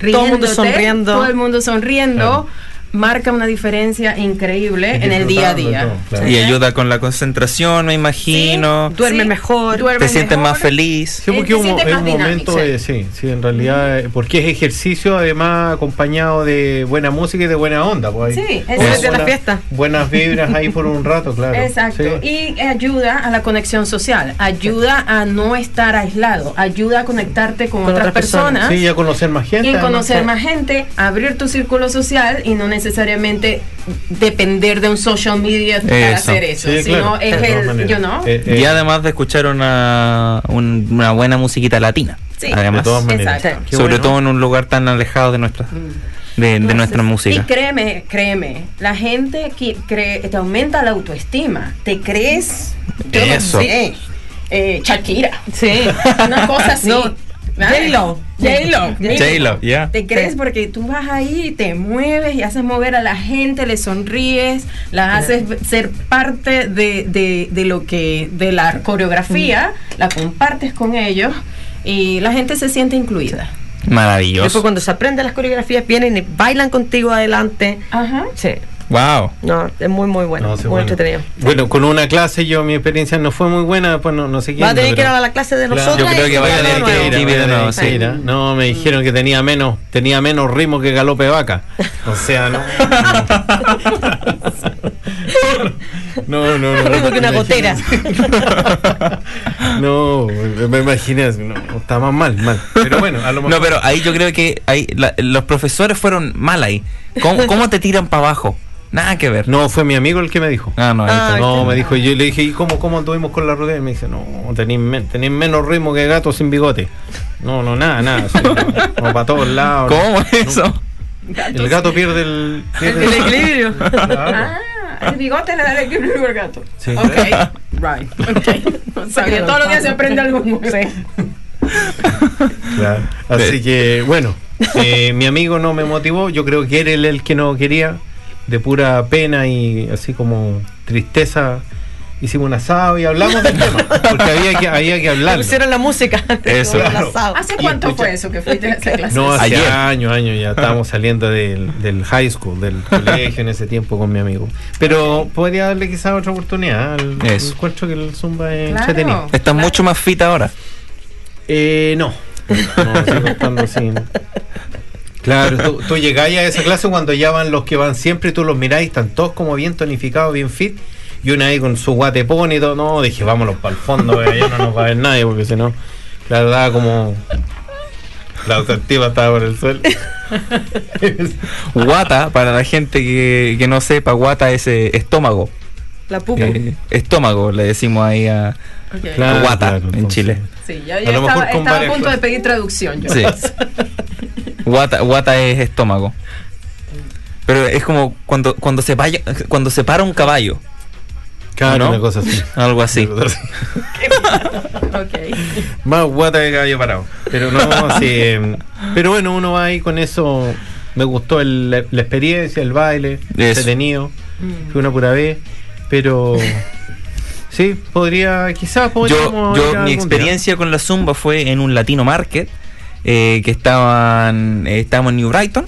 [SPEAKER 3] Todo el mundo
[SPEAKER 4] riéndote,
[SPEAKER 3] sonriendo.
[SPEAKER 4] Todo el mundo sonriendo.
[SPEAKER 2] Claro.
[SPEAKER 4] Marca una diferencia increíble en el día a día.
[SPEAKER 2] todo, claro.
[SPEAKER 1] Y ayuda con la concentración, me imagino.
[SPEAKER 3] Duerme
[SPEAKER 4] Sí,
[SPEAKER 3] mejor.
[SPEAKER 4] duerme
[SPEAKER 1] Te sientes más feliz.
[SPEAKER 2] Sí,
[SPEAKER 4] Eh,
[SPEAKER 2] porque es un, es momento
[SPEAKER 4] sí.
[SPEAKER 2] de, sí, sí, en realidad, eh, porque es ejercicio además acompañado de buena música y de buena onda. Pues, hay
[SPEAKER 4] Sí, es
[SPEAKER 2] buena-
[SPEAKER 3] de la fiesta.
[SPEAKER 2] Buenas vibras ahí por un rato, claro.
[SPEAKER 4] Exacto.
[SPEAKER 2] Sí.
[SPEAKER 4] Y ayuda a la conexión social, ayuda a no estar aislado, ayuda a conectarte con,
[SPEAKER 3] Con
[SPEAKER 4] otras
[SPEAKER 3] otras personas.
[SPEAKER 4] personas.
[SPEAKER 2] Sí, y a conocer más gente.
[SPEAKER 4] y conocer más gente, abrir tu círculo social y no necesariamente depender de un social media para
[SPEAKER 1] Eso.
[SPEAKER 4] hacer eso,
[SPEAKER 2] Sí,
[SPEAKER 4] sino
[SPEAKER 2] claro,
[SPEAKER 4] es el,
[SPEAKER 2] maneras.
[SPEAKER 4] you know,
[SPEAKER 2] Eh, eh,
[SPEAKER 1] Y además de escuchar una, un- una buena musiquita latina.
[SPEAKER 4] Sí.
[SPEAKER 1] Además,
[SPEAKER 2] de todas maneras.
[SPEAKER 4] Exacto.
[SPEAKER 1] Sobre
[SPEAKER 2] bueno.
[SPEAKER 1] todo en un lugar tan alejado de nuestra, de, de
[SPEAKER 4] Entonces,
[SPEAKER 1] nuestra música.
[SPEAKER 4] Y créeme, créeme, la gente que cree, te aumenta la autoestima, te crees, yo no
[SPEAKER 1] Eso.
[SPEAKER 4] sé, eh, Shakira,
[SPEAKER 3] Sí.
[SPEAKER 4] una cosa así.
[SPEAKER 3] No, J-Lo.
[SPEAKER 4] J-Lo.
[SPEAKER 1] J-Lo, ya.
[SPEAKER 4] Te crees porque tú vas ahí, y te mueves y haces mover a la gente, le sonríes, la haces ser parte de, de, de lo que, de la coreografía, la compartes con ellos y la gente se siente incluida.
[SPEAKER 1] Maravilloso.
[SPEAKER 3] Después cuando se aprenden las coreografías vienen y bailan contigo adelante.
[SPEAKER 4] Ajá.
[SPEAKER 3] Sí.
[SPEAKER 1] Wow.
[SPEAKER 3] No, es muy muy bueno,
[SPEAKER 2] No, sí,
[SPEAKER 3] muy
[SPEAKER 2] bueno.
[SPEAKER 3] entretenido.
[SPEAKER 2] Bueno, con una clase yo mi experiencia no fue muy buena, pues no, no sé quién.
[SPEAKER 3] Va a tener que ir a la clase de nosotros.
[SPEAKER 1] Yo creo que vaya a tener que ir de nuevo, sí.
[SPEAKER 2] Mira, No, me dijeron que tenía menos, tenía menos ritmo que galope de vaca. O sea, no. No, no, no.
[SPEAKER 3] Ritmo que una gotera.
[SPEAKER 2] No, me imaginé, así, no, está más mal, mal. Pero bueno, a lo mejor.
[SPEAKER 1] No, pero ahí yo creo que ahí la- los profesores fueron mal ahí. ¿Cómo, cómo te tiran para abajo? Nada que ver.
[SPEAKER 2] No, fue mi amigo el que me dijo.
[SPEAKER 1] Ah, no,
[SPEAKER 3] Ah,
[SPEAKER 1] está.
[SPEAKER 2] No, me dijo, yo le dije, ¿y cómo, cómo anduvimos con la rutina? Y me dice, no, tenéis, men- tenéis menos ritmo que gato sin bigote. No, no, nada, nada. así, no, no, para todos lados.
[SPEAKER 1] ¿Cómo es eso?
[SPEAKER 2] El gato pierde el, pierde
[SPEAKER 3] El equilibrio.
[SPEAKER 4] Ah, el bigote le da el equilibrio al gato.
[SPEAKER 2] Sí.
[SPEAKER 4] Ok, right. Okay. No todos los días se aprende algo nuevo.
[SPEAKER 2] Claro. Así que, bueno, eh, mi amigo no me motivó. Yo creo que era él el que no quería. De pura pena y así como tristeza, hicimos un asado y hablamos del tema. Porque había que, había que hablarlo.
[SPEAKER 3] Pusieron la música.
[SPEAKER 1] Eso.
[SPEAKER 3] Del
[SPEAKER 2] Claro.
[SPEAKER 3] asado.
[SPEAKER 4] ¿Hace cuánto
[SPEAKER 2] escucha-
[SPEAKER 4] fue eso que fuiste a esa clase?
[SPEAKER 2] No, hace
[SPEAKER 1] Ayer.
[SPEAKER 2] años, años ya estábamos saliendo del, del high school, del colegio en ese tiempo con mi amigo. Pero podría darle quizás otra oportunidad. Al. Encuentro que el Zumba es
[SPEAKER 4] Claro.
[SPEAKER 2] entretenido.
[SPEAKER 1] Estás
[SPEAKER 4] Claro.
[SPEAKER 1] mucho más fit ahora.
[SPEAKER 2] Eh, no. No, sigo estando sin. Claro, tú, tú llegáis a esa clase cuando ya van los que van siempre y tú los miráis, están todos como bien tonificados, bien fit. Y una ahí con su guatepón y todo. No, dije, vámonos para el fondo, ya no nos va a ver nadie, porque si no, la verdad, como. La autoestima estaba por el suelo.
[SPEAKER 1] Guata, para la gente que, que no sepa, guata es eh, estómago.
[SPEAKER 3] La pupa.
[SPEAKER 1] Eh, estómago, le decimos ahí a,
[SPEAKER 4] Ok.
[SPEAKER 2] Claro,
[SPEAKER 1] guata
[SPEAKER 2] claro,
[SPEAKER 1] en. Chile.
[SPEAKER 4] Sí, ya,
[SPEAKER 2] A
[SPEAKER 4] ya
[SPEAKER 2] lo mejor
[SPEAKER 4] estaba, estaba a punto de pedir traducción yo.
[SPEAKER 1] Sí. Guata, guata es estómago. Pero es como cuando, cuando se vaya, cuando se para un caballo.
[SPEAKER 2] Claro,
[SPEAKER 1] ¿No?
[SPEAKER 2] una cosa así.
[SPEAKER 1] Algo así.
[SPEAKER 2] Más guata que caballo parado. Pero no, sí. eh, Pero bueno, uno va ahí con eso. Me gustó el- la, la experiencia, el baile,
[SPEAKER 1] Eso.
[SPEAKER 2] entretenido. Fue una pura vez. Pero sí, podría, quizás
[SPEAKER 1] Yo,
[SPEAKER 2] podríamos.
[SPEAKER 1] mi
[SPEAKER 2] día.
[SPEAKER 1] experiencia con la zumba fue en un latino market eh, que estaban eh, estábamos en New Brighton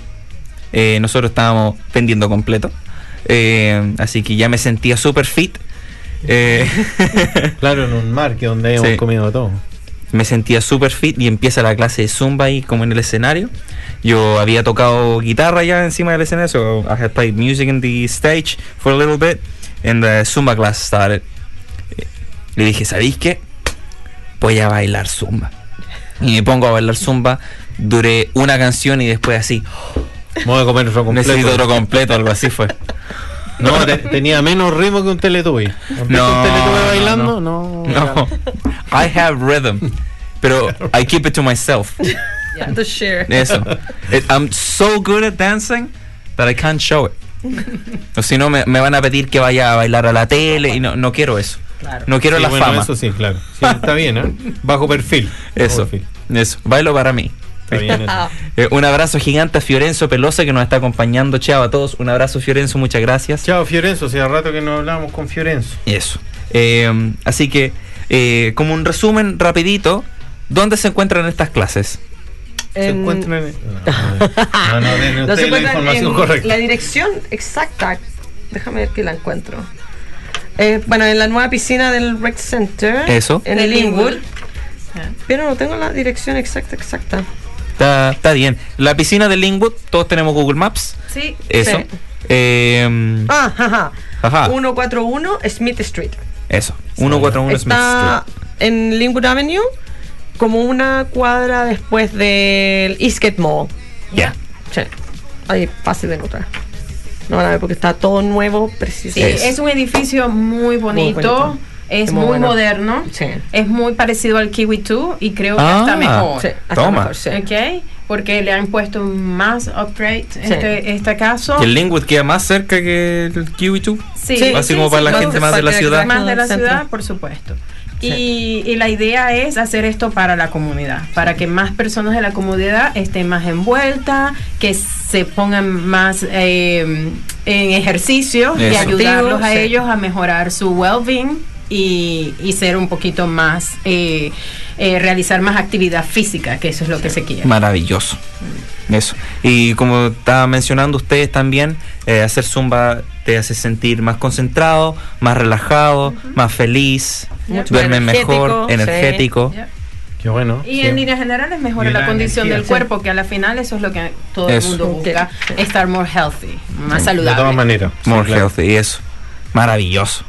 [SPEAKER 1] Eh, nosotros estábamos vendiendo completo. Eh, así que ya me sentía super fit.
[SPEAKER 2] Claro, en un marque donde hemos
[SPEAKER 1] Sí.
[SPEAKER 2] comido todo.
[SPEAKER 1] me sentía super fit y empieza la clase de zumba ahí como en el escenario. Yo había tocado guitarra ya encima del escenario, so I had played music in the stage for a little bit and the zumba class started. Le dije, ¿sabéis qué? Voy a bailar zumba. Y me pongo a bailar zumba, duré una canción y después así,
[SPEAKER 2] Vamos a comer otro completo.
[SPEAKER 1] necesito otro completo, algo así fue.
[SPEAKER 2] No, te- tenía menos ritmo que un Teletubby. ¿Empieza
[SPEAKER 1] No,
[SPEAKER 2] un Teletubby
[SPEAKER 1] no,
[SPEAKER 2] bailando?
[SPEAKER 1] no.
[SPEAKER 2] No.
[SPEAKER 1] No, I have rhythm, pero I keep it to myself.
[SPEAKER 3] To share.
[SPEAKER 1] Eso. It- I'm so good at dancing that I can't show it. O si no, me, me van a pedir que vaya a bailar a la tele y no, no quiero eso. No quiero
[SPEAKER 2] Sí,
[SPEAKER 1] la
[SPEAKER 2] bueno,
[SPEAKER 1] fama.
[SPEAKER 2] Eso sí, claro. Sí, está bien, ¿eh? Bajo perfil. Bajo
[SPEAKER 1] Eso,
[SPEAKER 2] perfil.
[SPEAKER 1] eso. Bailo para mí.
[SPEAKER 2] Está bien. eso.
[SPEAKER 1] Eh, un abrazo gigante a Fiorenzo Pelosa que nos está acompañando. Chao a todos. Un abrazo, Fiorenzo. Muchas gracias.
[SPEAKER 2] Chao, Fiorenzo. Hace rato que no hablábamos con Fiorenzo.
[SPEAKER 1] Eso. Eh, así que, eh, como un resumen rapidito, ¿dónde se encuentran estas clases?
[SPEAKER 2] Se
[SPEAKER 3] En-
[SPEAKER 2] encuentran en... No, no, no, den
[SPEAKER 3] No se
[SPEAKER 2] la información
[SPEAKER 3] en
[SPEAKER 2] correcta.
[SPEAKER 3] La dirección exacta, déjame ver que la encuentro. Eh, bueno, en la nueva piscina del Rec Center.
[SPEAKER 1] Eso.
[SPEAKER 3] En el Linwood.
[SPEAKER 4] Linwood.
[SPEAKER 3] Pero no tengo la dirección exacta, exacta.
[SPEAKER 1] Está, está bien. La piscina de Linwood, todos tenemos Google Maps.
[SPEAKER 4] Sí.
[SPEAKER 1] Eso.
[SPEAKER 3] Sí.
[SPEAKER 1] Eh,
[SPEAKER 3] Ah, jaja.
[SPEAKER 1] Ajá.
[SPEAKER 3] 141 Smith Street.
[SPEAKER 1] Eso. 141 Smith
[SPEAKER 3] Está
[SPEAKER 1] Street.
[SPEAKER 3] en Linwood Avenue, como una cuadra después del Eastgate Mall.
[SPEAKER 1] Ya.
[SPEAKER 3] Sí. Ahí pase de otra. No van a ver porque está todo nuevo, preciso.
[SPEAKER 4] Sí, es un edificio muy bonito.
[SPEAKER 3] bonito.
[SPEAKER 4] Es
[SPEAKER 3] Es
[SPEAKER 4] muy,
[SPEAKER 3] muy bueno.
[SPEAKER 4] moderno.
[SPEAKER 3] Sí.
[SPEAKER 4] Es muy parecido al Kiwi 2 y creo que
[SPEAKER 1] Ah,
[SPEAKER 4] está mejor.
[SPEAKER 3] Sí, hasta
[SPEAKER 1] Toma.
[SPEAKER 3] mejor, sí.
[SPEAKER 4] ¿Ok? Porque le han puesto más upgrade en este, este caso.
[SPEAKER 1] Que el Linwood queda más cerca que el Kiwi2.
[SPEAKER 4] Sí,
[SPEAKER 3] Sí,
[SPEAKER 1] Así como para la
[SPEAKER 3] más
[SPEAKER 1] gente más de la ciudad.
[SPEAKER 4] Más de la ciudad, por supuesto.
[SPEAKER 3] Sí.
[SPEAKER 4] Y, y la idea es hacer esto para la comunidad, para que más personas de la comunidad estén más envueltas, que se pongan más eh, en ejercicio y ayudarlos a ellos a mejorar su well-being y, y ser un poquito más, eh, eh, realizar más actividad física, que eso es lo que se quiere.
[SPEAKER 1] Maravilloso. Eso. Y como estaba mencionando ustedes también, eh, hacer zumba te hace sentir más concentrado, más relajado, más feliz,
[SPEAKER 3] Mucho
[SPEAKER 1] duermes
[SPEAKER 3] más
[SPEAKER 1] mejor,
[SPEAKER 3] energético, sí.
[SPEAKER 2] Qué bueno.
[SPEAKER 4] Y
[SPEAKER 2] sí.
[SPEAKER 4] en líneas generales mejora la
[SPEAKER 2] la
[SPEAKER 4] condición
[SPEAKER 2] energía,
[SPEAKER 4] del
[SPEAKER 2] sí.
[SPEAKER 4] cuerpo, que a la final eso es lo que todo
[SPEAKER 1] Eso.
[SPEAKER 4] el mundo busca, estar more healthy, más
[SPEAKER 1] Sí.
[SPEAKER 4] saludable.
[SPEAKER 2] De todas maneras. sí,
[SPEAKER 1] More
[SPEAKER 2] claro.
[SPEAKER 1] healthy, y eso. Maravilloso.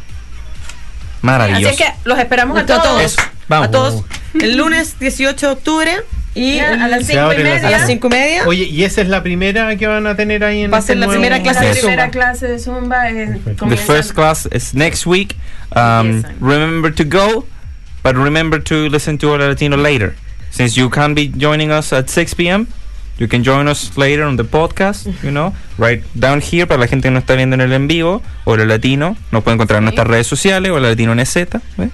[SPEAKER 1] Maravilloso.
[SPEAKER 4] Así es que los esperamos a
[SPEAKER 3] A todos.
[SPEAKER 1] Eso. Vamos.
[SPEAKER 3] A todos. El lunes 18 de octubre y
[SPEAKER 4] a las cinco y media.
[SPEAKER 3] a las 5 y media.
[SPEAKER 2] Oye, ¿y esa es la primera que van a tener ahí en
[SPEAKER 3] Va a
[SPEAKER 2] este
[SPEAKER 3] ser la
[SPEAKER 2] nuevo-
[SPEAKER 3] primera clase
[SPEAKER 4] la
[SPEAKER 3] de
[SPEAKER 4] primera
[SPEAKER 3] Zumba.
[SPEAKER 4] clase de Zumba eh,
[SPEAKER 1] The first class is next week. Um, remember to go, but remember to listen to Hola Latino later. Since you can't be joining us at 6 p.m., you can join us later on the podcast, you know, right down here para la gente que no está viendo en el en vivo. Hola Latino, nos puede encontrar en nuestras redes sociales, Hola Latino NZ. ¿ve?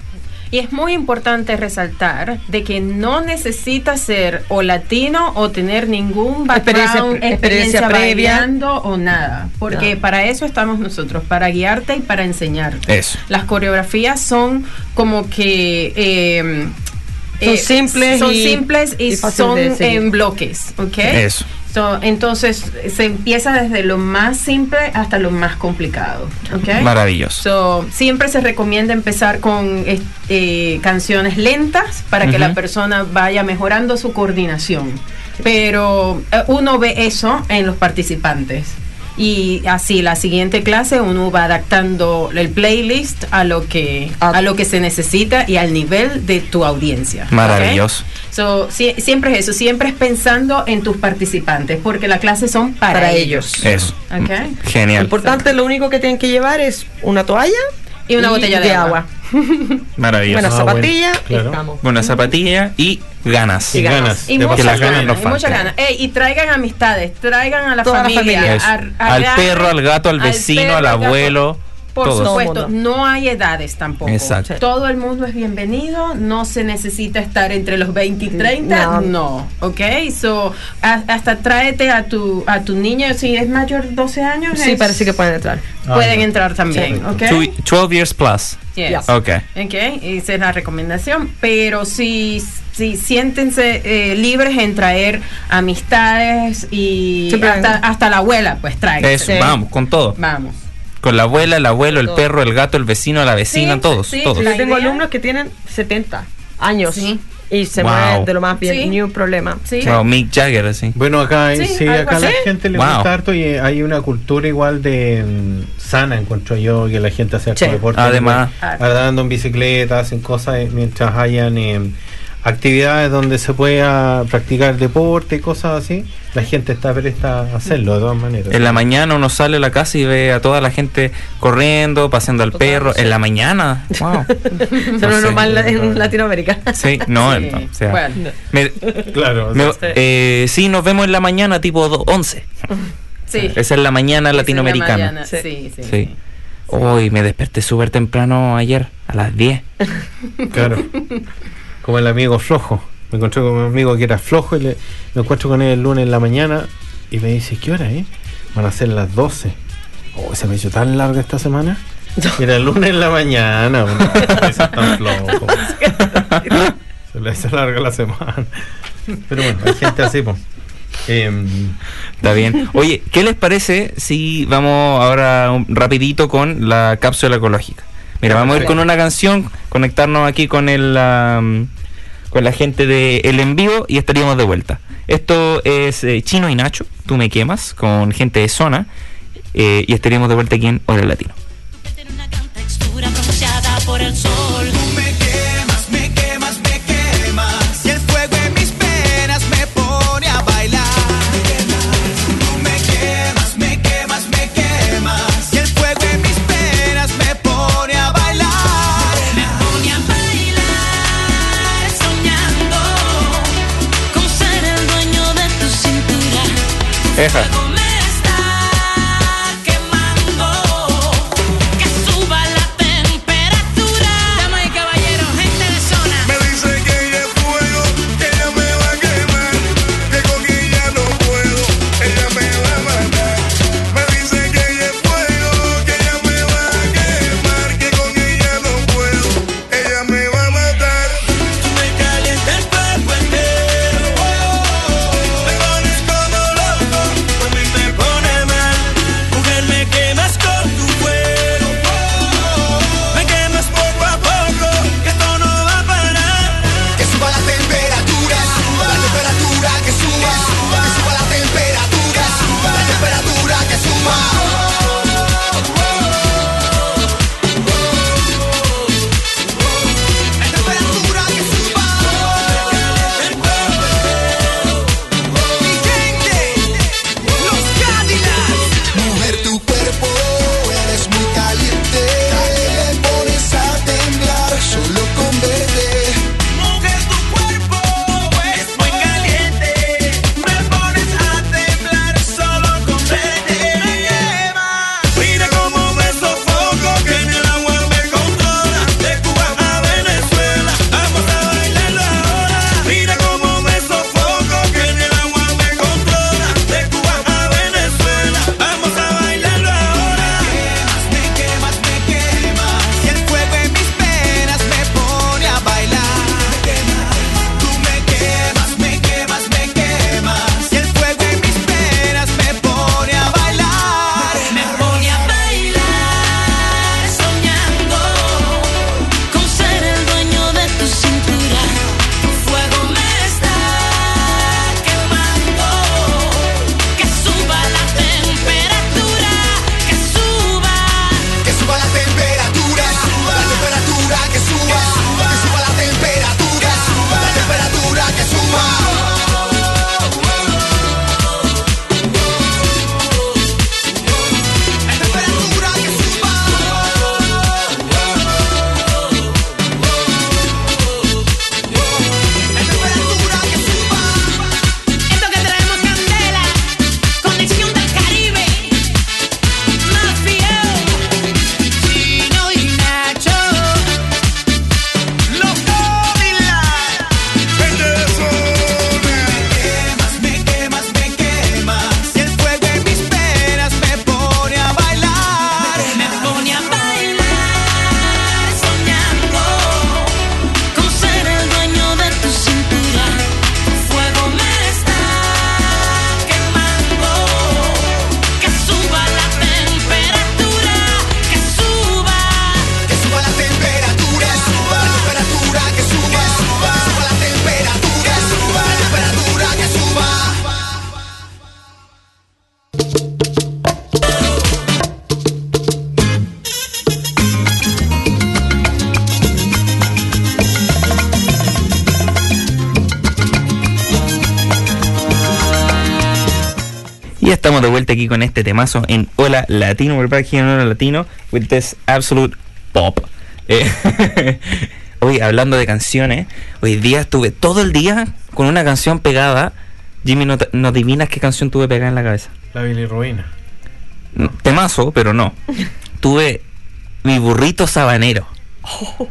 [SPEAKER 4] Y es muy importante resaltar de que no necesita ser o latino o tener ningún background,
[SPEAKER 3] experiencia
[SPEAKER 4] experiencia,
[SPEAKER 3] previa.
[SPEAKER 4] o nada, porque
[SPEAKER 3] No.
[SPEAKER 4] para eso estamos nosotros, para guiarte y para enseñarte.
[SPEAKER 1] Eso.
[SPEAKER 4] Las coreografías son como que eh,
[SPEAKER 3] Son simples
[SPEAKER 4] son
[SPEAKER 3] y-
[SPEAKER 4] simples y, son en bloques, ¿ok?
[SPEAKER 1] Eso.
[SPEAKER 4] So, entonces se empieza desde lo más simple hasta lo más complicado, ¿ok?
[SPEAKER 1] Maravilloso.
[SPEAKER 4] So, siempre se recomienda empezar con eh, canciones lentas para que la persona vaya mejorando su coordinación. Pero eh, uno ve eso en los participantes. Y así la siguiente clase uno va adaptando el playlist a lo que
[SPEAKER 3] Ah.
[SPEAKER 4] a lo que se necesita y al nivel de tu audiencia.
[SPEAKER 1] Maravilloso.
[SPEAKER 4] So, sie- siempre es eso, siempre es pensando en tus participantes, porque las clases son para,
[SPEAKER 3] Para
[SPEAKER 4] ellos.
[SPEAKER 1] Eso.
[SPEAKER 4] Ok.
[SPEAKER 3] Lo
[SPEAKER 1] Genial.
[SPEAKER 3] importante, lo único que tienen que llevar es una toalla
[SPEAKER 4] Y una botella de agua.
[SPEAKER 1] Maravilloso.
[SPEAKER 3] Buena
[SPEAKER 2] Ah,
[SPEAKER 3] zapatilla
[SPEAKER 2] bueno, claro.
[SPEAKER 3] y estamos.
[SPEAKER 1] Una zapatilla y ganas.
[SPEAKER 2] Y ganas.
[SPEAKER 4] Y
[SPEAKER 2] de
[SPEAKER 4] muchas
[SPEAKER 1] las
[SPEAKER 2] pasar.
[SPEAKER 1] ganas
[SPEAKER 4] ganas, y muchas
[SPEAKER 1] faltan.
[SPEAKER 4] ganas. Ey, y traigan amistades, traigan a la
[SPEAKER 3] Toda la
[SPEAKER 4] familia.
[SPEAKER 3] familia.
[SPEAKER 1] Eso.
[SPEAKER 4] ar-
[SPEAKER 1] al perro, al gato, al vecino,
[SPEAKER 4] perro,
[SPEAKER 1] al
[SPEAKER 4] gato.
[SPEAKER 1] abuelo.
[SPEAKER 4] Por
[SPEAKER 1] Todos.
[SPEAKER 4] supuesto, no hay edades tampoco.
[SPEAKER 1] Exacto.
[SPEAKER 4] Todo el mundo es bienvenido, no se necesita estar entre los 20 y 30,
[SPEAKER 3] No.
[SPEAKER 4] no, ¿ok? So, a- hasta tráete a tu a tu niño, si es mayor de 12 años,
[SPEAKER 3] Sí,
[SPEAKER 4] es-
[SPEAKER 3] parece que pueden entrar.
[SPEAKER 2] Ah,
[SPEAKER 4] pueden entrar también,
[SPEAKER 2] Sí.
[SPEAKER 4] ¿ok?
[SPEAKER 1] Two- 12 years plus.
[SPEAKER 4] Yes.
[SPEAKER 1] Ok.
[SPEAKER 4] Ok, esa es la recomendación. Pero si, si siéntense eh, libres en traer amistades y hasta, hasta la abuela, pues tráiganse.
[SPEAKER 1] Eso, vamos, con todo.
[SPEAKER 4] Vamos.
[SPEAKER 1] Con la abuela, el abuelo, el perro, el gato, el vecino, la vecina,
[SPEAKER 4] Sí,
[SPEAKER 1] todos,
[SPEAKER 4] sí,
[SPEAKER 1] todos.
[SPEAKER 3] Yo tengo alumnos que tienen 70 años
[SPEAKER 4] Sí.
[SPEAKER 3] y se
[SPEAKER 1] Wow.
[SPEAKER 3] mueven de lo más bien,
[SPEAKER 4] Sí.
[SPEAKER 3] ni un problema.
[SPEAKER 4] Sí.
[SPEAKER 1] Wow, Mick Jagger, así.
[SPEAKER 2] Bueno, acá,
[SPEAKER 4] Sí,
[SPEAKER 2] acá la gente le
[SPEAKER 1] Wow.
[SPEAKER 2] gusta harto y hay una cultura igual de mm, sana, encuentro yo, que la gente hace deporte.
[SPEAKER 1] Además.
[SPEAKER 2] andando en bicicleta, hacen cosas mientras hayan eh, actividades donde se pueda practicar deporte y cosas así. La gente está presta a hacerlo de todas maneras.
[SPEAKER 1] En la mañana uno sale a la casa y ve a toda la gente corriendo, paseando al perro. En la mañana, wow.
[SPEAKER 3] Eso no es
[SPEAKER 1] sé.
[SPEAKER 3] normal en Latinoamérica.
[SPEAKER 1] Sí, no,
[SPEAKER 4] Sí.
[SPEAKER 1] no, o sea,
[SPEAKER 4] Bueno.
[SPEAKER 1] me-
[SPEAKER 2] Claro, o
[SPEAKER 1] me-
[SPEAKER 2] sea,
[SPEAKER 1] eh, sí, nos vemos en la mañana tipo do- 11.
[SPEAKER 4] Sí.
[SPEAKER 1] Esa es la mañana
[SPEAKER 4] Esa es la
[SPEAKER 1] latinoamericana.
[SPEAKER 4] mañana,
[SPEAKER 3] Sí.
[SPEAKER 4] Sí, sí.
[SPEAKER 1] Sí. Hoy me desperté súper temprano ayer, a las 10.
[SPEAKER 2] claro. Como el amigo flojo. Me encontré con un amigo que era flojo y le, me encuentro con él el lunes en la mañana y me dice, ¿qué hora es? Van a ser las 12. Oh, se me hizo tan larga esta semana. Era el lunes en la mañana. es tan flojo. Se le hizo larga la semana. Pero bueno, hay gente así, pues. Em,
[SPEAKER 1] Está bien. Oye, ¿qué les parece si vamos ahora un- rapidito con la cápsula ecológica? Mira, vamos a ir con una canción, conectarnos aquí con el am, con la gente de El En Vivo y estaríamos de vuelta. Esto es eh, Chino y Nacho, Tú me quemas, con gente de zona eh, y estaríamos de vuelta aquí en Hora Latino. Aquí con este temazo en Hola Latino. We're back here en Hola Latino with this absolute pop. Eh, hoy hablando de canciones, hoy día estuve todo el día con una canción pegada. Jimmy, no, te- no adivinas qué canción tuve pegada en la cabeza.
[SPEAKER 2] La bilirruina.
[SPEAKER 1] No, Temazo, pero no. Tuve mi burrito sabanero.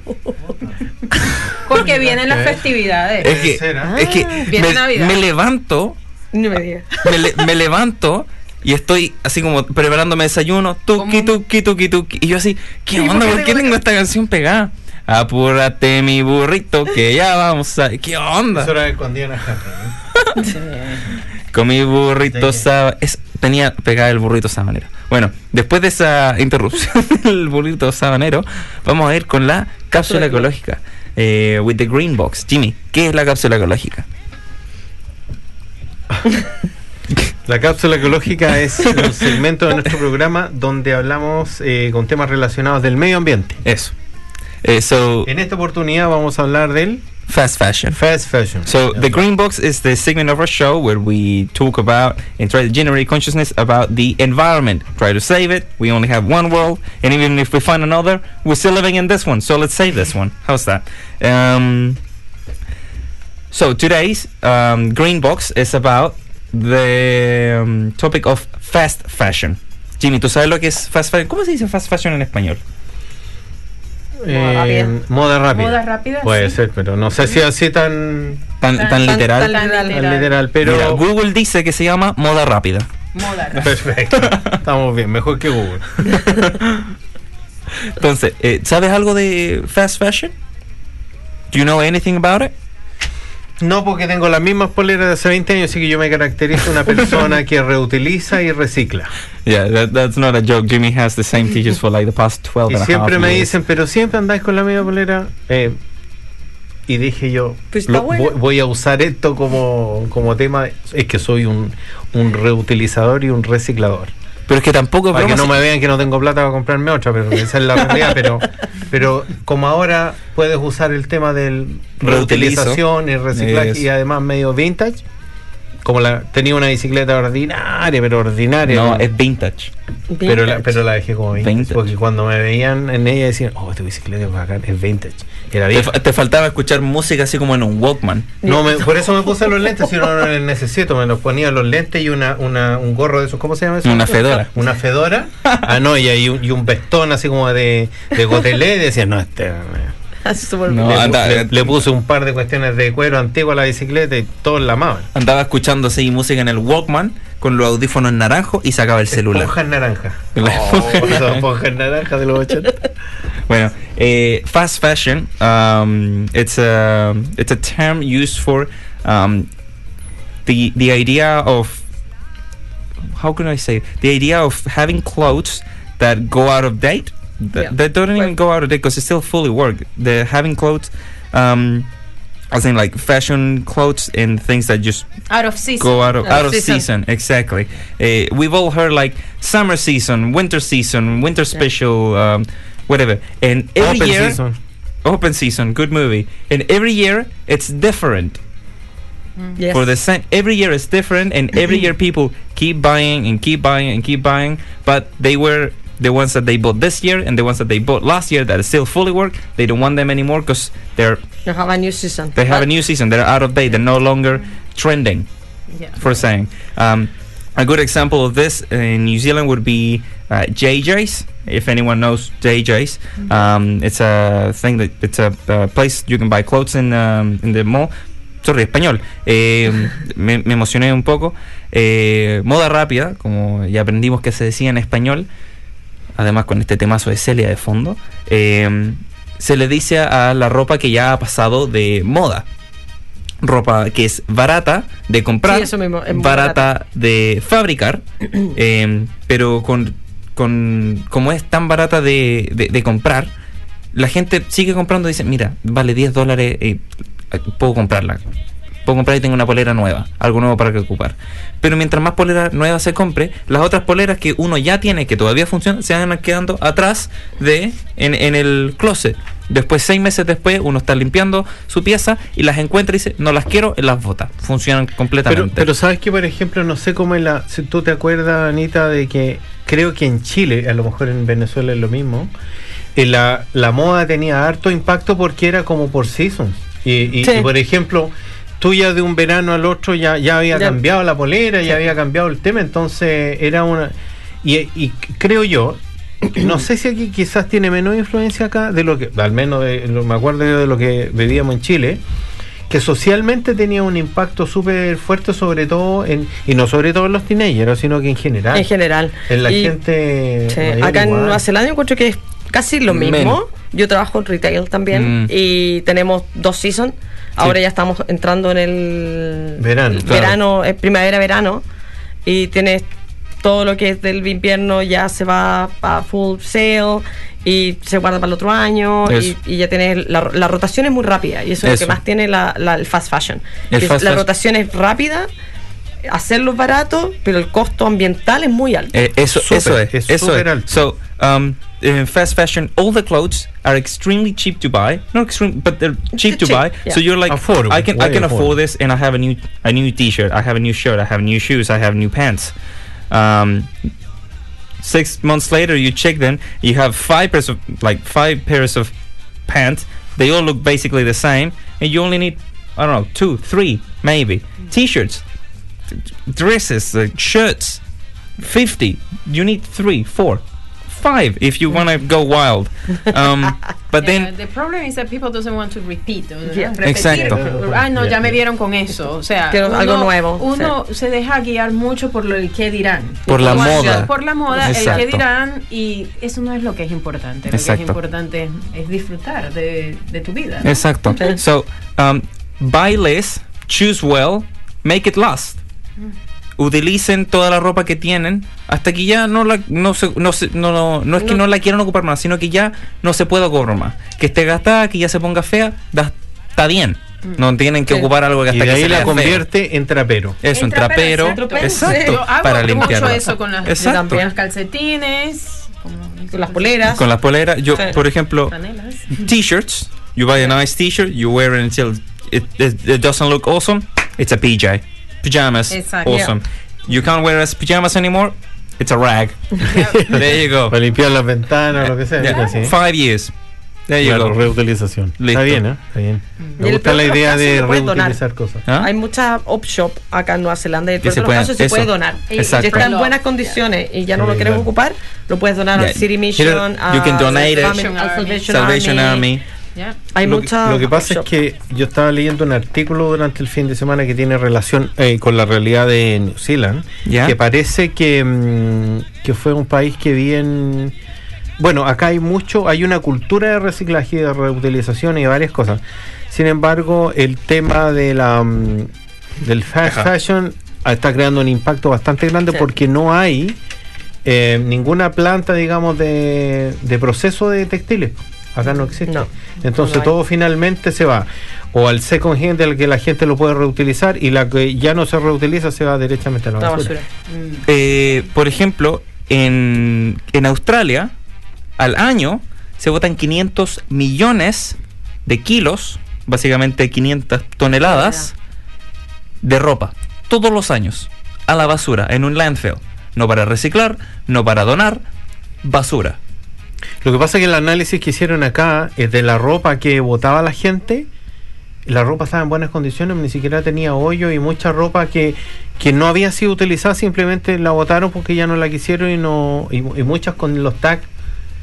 [SPEAKER 4] Porque vienen las festividades.
[SPEAKER 1] Es que,
[SPEAKER 2] ¿ah?
[SPEAKER 1] es que
[SPEAKER 4] Viene
[SPEAKER 1] me,
[SPEAKER 4] Navidad.
[SPEAKER 1] me levanto
[SPEAKER 3] No me digas.
[SPEAKER 1] me, le- me levanto y estoy así como preparándome desayuno, tuki, tuki, tuki, tuki. Y yo así, ¿qué
[SPEAKER 3] ¿Y por
[SPEAKER 1] onda? ¿Por qué
[SPEAKER 3] tengo
[SPEAKER 1] esta canción pegada? Apúrate mi burrito que ya vamos a... ¿Qué onda?
[SPEAKER 2] Eso era escondida en la jarra,
[SPEAKER 1] Con mi burrito
[SPEAKER 2] Sí.
[SPEAKER 1] saba... Es, tenía pegada el burrito sabanero. Bueno, después de esa interrupción del burrito sabanero, vamos a ir con la cápsula ecológica. Eh, with the green box. Jimmy, ¿qué es la cápsula ecológica?
[SPEAKER 2] La cápsula ecológica es un segmento de nuestro programa donde hablamos eh, con temas relacionados del medio ambiente.
[SPEAKER 1] Eso. Eh, so,
[SPEAKER 2] En esta oportunidad vamos a hablar del
[SPEAKER 1] fast fashion.
[SPEAKER 2] fast fashion.
[SPEAKER 1] So the green box is the segment of our show where we talk about and try to generate consciousness about the environment. Try to save it. We only have one world, and even if we find another, we're still living in this one. So let's save this one. How's that? Um, so today's um, green box is about the um, topic of fast fashion. Jimmy, ¿tú sabes lo que es fast fashion? ¿Cómo se dice fast fashion en español?
[SPEAKER 2] Eh,
[SPEAKER 3] rápida.
[SPEAKER 2] moda rápida.
[SPEAKER 4] Moda rápida,
[SPEAKER 2] Puede
[SPEAKER 4] sí.
[SPEAKER 2] ser, pero no sé si así tan,
[SPEAKER 1] Tan,
[SPEAKER 4] Tan-
[SPEAKER 1] tan literal.
[SPEAKER 3] tan-
[SPEAKER 4] Tan
[SPEAKER 3] Tan
[SPEAKER 2] tan literal, pero
[SPEAKER 1] Mira, Google dice que se llama moda rápida.
[SPEAKER 4] Moda rápida.
[SPEAKER 2] perfecto. Estamos bien, mejor que Google.
[SPEAKER 1] Entonces, eh, ¿sabes algo de fast fashion? Do you know anything about it?
[SPEAKER 2] No, porque tengo las mismas poleras de hace 20 años, así que yo me caracterizo una persona que reutiliza y recicla.
[SPEAKER 1] Yeah, that, that's not a joke. Jimmy has the same teachers for like the past 12
[SPEAKER 2] Y
[SPEAKER 1] and a
[SPEAKER 2] siempre
[SPEAKER 1] half
[SPEAKER 2] me
[SPEAKER 1] years.
[SPEAKER 2] dicen, pero siempre andáis con la misma polera. Eh, y dije yo,
[SPEAKER 3] Pues
[SPEAKER 2] lo-
[SPEAKER 3] bueno.
[SPEAKER 2] voy, voy a usar esto como, como tema. Es que soy un, un reutilizador y un reciclador.
[SPEAKER 1] Pero es que tampoco es
[SPEAKER 2] Para que no me vean que no tengo plata para comprarme otra, pero esa es la realidad. Pero, pero como ahora puedes usar el tema del reutilización y reciclaje y además medio vintage, como la tenía una bicicleta ordinaria, pero ordinaria.
[SPEAKER 1] No, es vintage.
[SPEAKER 2] pero, la, pero la dejé como vintage,
[SPEAKER 1] Vintage.
[SPEAKER 2] Porque cuando me veían en ella decían, oh, tu bicicleta es bacán, es vintage. Era
[SPEAKER 1] Te, faltaba escuchar música así como en un Walkman.
[SPEAKER 2] No, me- por eso me puse los lentes, si no, no los necesito. Me los ponía los lentes y una, una, un gorro de esos, ¿cómo se llama eso?
[SPEAKER 1] Una fedora.
[SPEAKER 2] Una fedora. Ah, no, y, ahí un, y un vestón así como de, de gotelé. Y decía, no, este.
[SPEAKER 1] No, anda,
[SPEAKER 2] le-
[SPEAKER 1] eh,
[SPEAKER 2] le puse un par de cuestiones de cuero antiguo a la bicicleta y todos la amaban.
[SPEAKER 1] Andaba escuchando así música en el Walkman con los audífonos naranjo y sacaba el celular.
[SPEAKER 2] Esponjas naranja. Oh,
[SPEAKER 1] esponja.
[SPEAKER 2] esas esponjas naranjas de los 80.
[SPEAKER 1] Bueno, eh, fast fashion, um, it's a it's a term used for um, the the idea of how can I say it? the idea of having clothes that go out of date that,
[SPEAKER 3] Yeah.
[SPEAKER 1] that don't even go out of date because they still fully work. They're having clothes, um, I think like fashion clothes and things that just
[SPEAKER 4] Out of season.
[SPEAKER 1] go out of
[SPEAKER 3] Out
[SPEAKER 1] out
[SPEAKER 3] of
[SPEAKER 1] of season.
[SPEAKER 3] season.
[SPEAKER 1] Exactly. Uh, we've all heard like summer season, winter season, winter special, um, whatever. And every
[SPEAKER 2] Open
[SPEAKER 1] year,
[SPEAKER 2] season.
[SPEAKER 1] open season, good movie. And every year it's different.
[SPEAKER 3] Yes.
[SPEAKER 1] For the same, every year is different, and every year people keep buying and keep buying and keep buying. But they were the ones that they bought this year and the ones that they bought last year that still fully work. They don't want them anymore because they're
[SPEAKER 3] You have a new season.
[SPEAKER 1] they have a new season. They're out of date. They're no longer trending
[SPEAKER 4] Yeah.
[SPEAKER 1] for saying. Um, a good example of this in New Zealand would be uh, JJ's. If anyone knows JJ's, um, it's a thing that it's a, uh place you can buy clothes in um, in the mall. Sorry, español. Eh, me, me emocioné un poco. Eh, moda rápida, como ya aprendimos que se decía en español. Además con este temazo de Celia de fondo. eh, se le dice a la ropa que ya ha pasado de moda ropa que es barata de comprar,
[SPEAKER 3] Sí, eso mismo, es muy
[SPEAKER 1] barata
[SPEAKER 3] barata.
[SPEAKER 1] de fabricar, eh, pero con, con como es tan barata de, de- de comprar, la gente sigue comprando y dice, mira, vale 10 dólares, eh, puedo comprarla. Puedo comprar y tengo una polera nueva, algo nuevo para que ocupar. Pero mientras más polera nueva se compre, las otras poleras que uno ya tiene, que todavía funcionan, se van quedando atrás de en, en el closet. Después, seis meses después, uno está limpiando su pieza y las encuentra y dice, no las quiero, y las bota. Funcionan completamente.
[SPEAKER 2] Pero, pero sabes que, por ejemplo, no sé cómo es la. Si tú te acuerdas, Anita, de que creo que en Chile, a lo mejor en Venezuela es lo mismo, eh, la, la moda tenía harto impacto porque era como por seasons. Y, y-
[SPEAKER 3] Sí.
[SPEAKER 2] y, por ejemplo, tú ya de un verano al otro ya, ya había
[SPEAKER 3] Ya.
[SPEAKER 2] cambiado la polera,
[SPEAKER 3] Sí.
[SPEAKER 2] ya había cambiado el tema, entonces era una. Y, y creo yo. No sé si aquí quizás tiene menos influencia acá de lo que, al menos de, lo- me acuerdo yo de lo que vivíamos en Chile, que socialmente tenía un impacto súper fuerte, sobre todo en, y no sobre todo en los teenagers, sino que en general.
[SPEAKER 3] En general.
[SPEAKER 2] En la
[SPEAKER 3] Y-
[SPEAKER 2] gente.
[SPEAKER 3] Sí, acá en. Nueva Zelanda encuentro que es casi lo mismo.
[SPEAKER 1] Menos.
[SPEAKER 3] Yo trabajo en retail también
[SPEAKER 1] Mm.
[SPEAKER 3] y tenemos dos seasons. Ahora ya estamos entrando en el
[SPEAKER 2] Verano,
[SPEAKER 3] el
[SPEAKER 1] claro.
[SPEAKER 3] verano, eh, primavera-verano y tienes todo lo que es del invierno ya se va a full sale y se guarda para el otro año y, ya tienes la, la rotación es muy rápida y eso, es lo que más tiene la, la- el fast fashion.
[SPEAKER 1] El
[SPEAKER 3] Que
[SPEAKER 1] fast
[SPEAKER 3] la
[SPEAKER 1] fashion.
[SPEAKER 3] rotación es rápida, hacerlo barato, pero el costo ambiental es muy alto.
[SPEAKER 1] Eh, eso, es,
[SPEAKER 2] es
[SPEAKER 1] eso
[SPEAKER 2] súper
[SPEAKER 1] es.
[SPEAKER 2] alto.
[SPEAKER 1] So, um, in fast fashion, all the clothes are extremely cheap to buy. Not extreme, but they're cheap to
[SPEAKER 3] cheap,
[SPEAKER 1] buy.
[SPEAKER 3] yeah.
[SPEAKER 1] So you're like,
[SPEAKER 2] Affordable,
[SPEAKER 1] I can, I
[SPEAKER 2] way
[SPEAKER 1] can afford this, and I have a new, a new T-shirt, I have a new shirt, I have new shoes, I have new pants. Um, six months later, you check them, you have five pairs of, like five pairs of pants. They all look basically the same, and you only need, I don't know, two, three, maybe T-shirts, dresses, uh, shirts. 50 you need three four five if you want to go wild um, but
[SPEAKER 4] Yeah,
[SPEAKER 1] then
[SPEAKER 4] the problem is that people doesn't want to repeat.
[SPEAKER 3] Yeah.
[SPEAKER 1] Exacto.
[SPEAKER 4] Ah, no,
[SPEAKER 2] Yeah,
[SPEAKER 4] ya me vieron con eso. O sea,
[SPEAKER 3] Quiero algo nuevo,
[SPEAKER 4] Uno se deja guiar mucho por lo el que dirán.
[SPEAKER 1] Por la moda.
[SPEAKER 4] Por la moda, el
[SPEAKER 1] Exacto.
[SPEAKER 4] que dirán y eso no es lo que es importante. Lo
[SPEAKER 1] Exacto.
[SPEAKER 4] que es importante es, disfrutar de, de tu vida. ¿no?
[SPEAKER 1] exacto so um, buy less choose well make it last utilicen toda la ropa que tienen hasta que ya no la no se, no, se- no, no, no es que
[SPEAKER 3] No.
[SPEAKER 1] la quieran ocupar más sino que ya no se pueda ocupar más que esté gastada que ya se ponga fea da- está bien no tienen que
[SPEAKER 3] Sí.
[SPEAKER 1] ocupar algo que
[SPEAKER 2] Y
[SPEAKER 1] hasta
[SPEAKER 2] de
[SPEAKER 1] que
[SPEAKER 2] ahí
[SPEAKER 1] se
[SPEAKER 2] la
[SPEAKER 1] feo.
[SPEAKER 2] convierte en trapero.
[SPEAKER 1] eso en
[SPEAKER 4] En trapero, exacto.
[SPEAKER 1] exacto
[SPEAKER 4] Yo hago
[SPEAKER 1] para
[SPEAKER 4] mucho
[SPEAKER 1] limpiarla
[SPEAKER 4] eso con las, los calcetines,
[SPEAKER 3] Con las poleras.
[SPEAKER 1] con las poleras yo
[SPEAKER 3] Sí.
[SPEAKER 1] por ejemplo t-shirts. You buy a nice t-shirt, you wear it until it, it, it doesn't look awesome. It's a PJ. Pajamas.
[SPEAKER 4] Exacto.
[SPEAKER 1] Awesome. You can't wear as pajamas anymore. It's a rag. there you go.
[SPEAKER 2] Para limpiar las ventanas, lo que sea.
[SPEAKER 1] Yeah.
[SPEAKER 2] así.
[SPEAKER 1] Five years. There you
[SPEAKER 2] Claro,
[SPEAKER 1] go.
[SPEAKER 2] reutilización.
[SPEAKER 1] Listo.
[SPEAKER 2] Está bien, ¿eh? Está bien. Me
[SPEAKER 3] el
[SPEAKER 2] gusta
[SPEAKER 3] peor
[SPEAKER 2] la
[SPEAKER 3] de
[SPEAKER 2] idea de reutilizar cosas.
[SPEAKER 1] ¿Ah?
[SPEAKER 3] Hay muchas op shop acá en Nueva Zelanda y en
[SPEAKER 1] Que
[SPEAKER 3] todos
[SPEAKER 1] se
[SPEAKER 3] los
[SPEAKER 1] pueden-
[SPEAKER 3] casos se
[SPEAKER 1] eso.
[SPEAKER 3] puede donar. Y si
[SPEAKER 1] Exacto.
[SPEAKER 3] está en buenas condiciones y ya no
[SPEAKER 2] Sí,
[SPEAKER 3] lo quieres
[SPEAKER 2] claro.
[SPEAKER 3] ocupar, lo puedes donar
[SPEAKER 1] Yeah.
[SPEAKER 3] al City Mission,
[SPEAKER 1] you can
[SPEAKER 3] a
[SPEAKER 1] donate it.
[SPEAKER 3] Salvation
[SPEAKER 4] Salvation
[SPEAKER 3] Army.
[SPEAKER 1] Salvation Army.
[SPEAKER 3] Hay
[SPEAKER 2] lo, que-
[SPEAKER 3] muchas
[SPEAKER 2] lo que pasa es que yo estaba leyendo un artículo durante el fin de semana que tiene relación eh, con la realidad de New Zealand, que parece que, mm, que fue un país que bien... Bueno, acá hay mucho, hay una cultura de reciclaje y de reutilización y varias cosas. Sin embargo, el tema de la mm, del fast
[SPEAKER 1] Ajá.
[SPEAKER 2] fashion ah, está creando un impacto bastante grande
[SPEAKER 3] Sí.
[SPEAKER 2] porque no hay eh, ninguna planta, digamos, de, de proceso de textiles. Acá no existe.
[SPEAKER 3] No,
[SPEAKER 2] Entonces
[SPEAKER 3] no
[SPEAKER 2] todo finalmente se va o al second hand al que la gente lo puede reutilizar y la que ya no se reutiliza se va directamente a la
[SPEAKER 3] La
[SPEAKER 2] basura.
[SPEAKER 3] basura.
[SPEAKER 1] Eh, por ejemplo, en, en Australia, al año se botan 500 millones de kilos, básicamente 500 toneladas de ropa, todos los años, a la basura, en un landfill. No para reciclar, no para donar, basura.
[SPEAKER 2] Lo que pasa es que el análisis que hicieron acá es de la ropa que botaba la gente. La ropa estaba en buenas condiciones, ni siquiera tenía hoyo y mucha ropa que, que no había sido utilizada, simplemente la botaron porque ya no la quisieron y no y, y muchas con los tags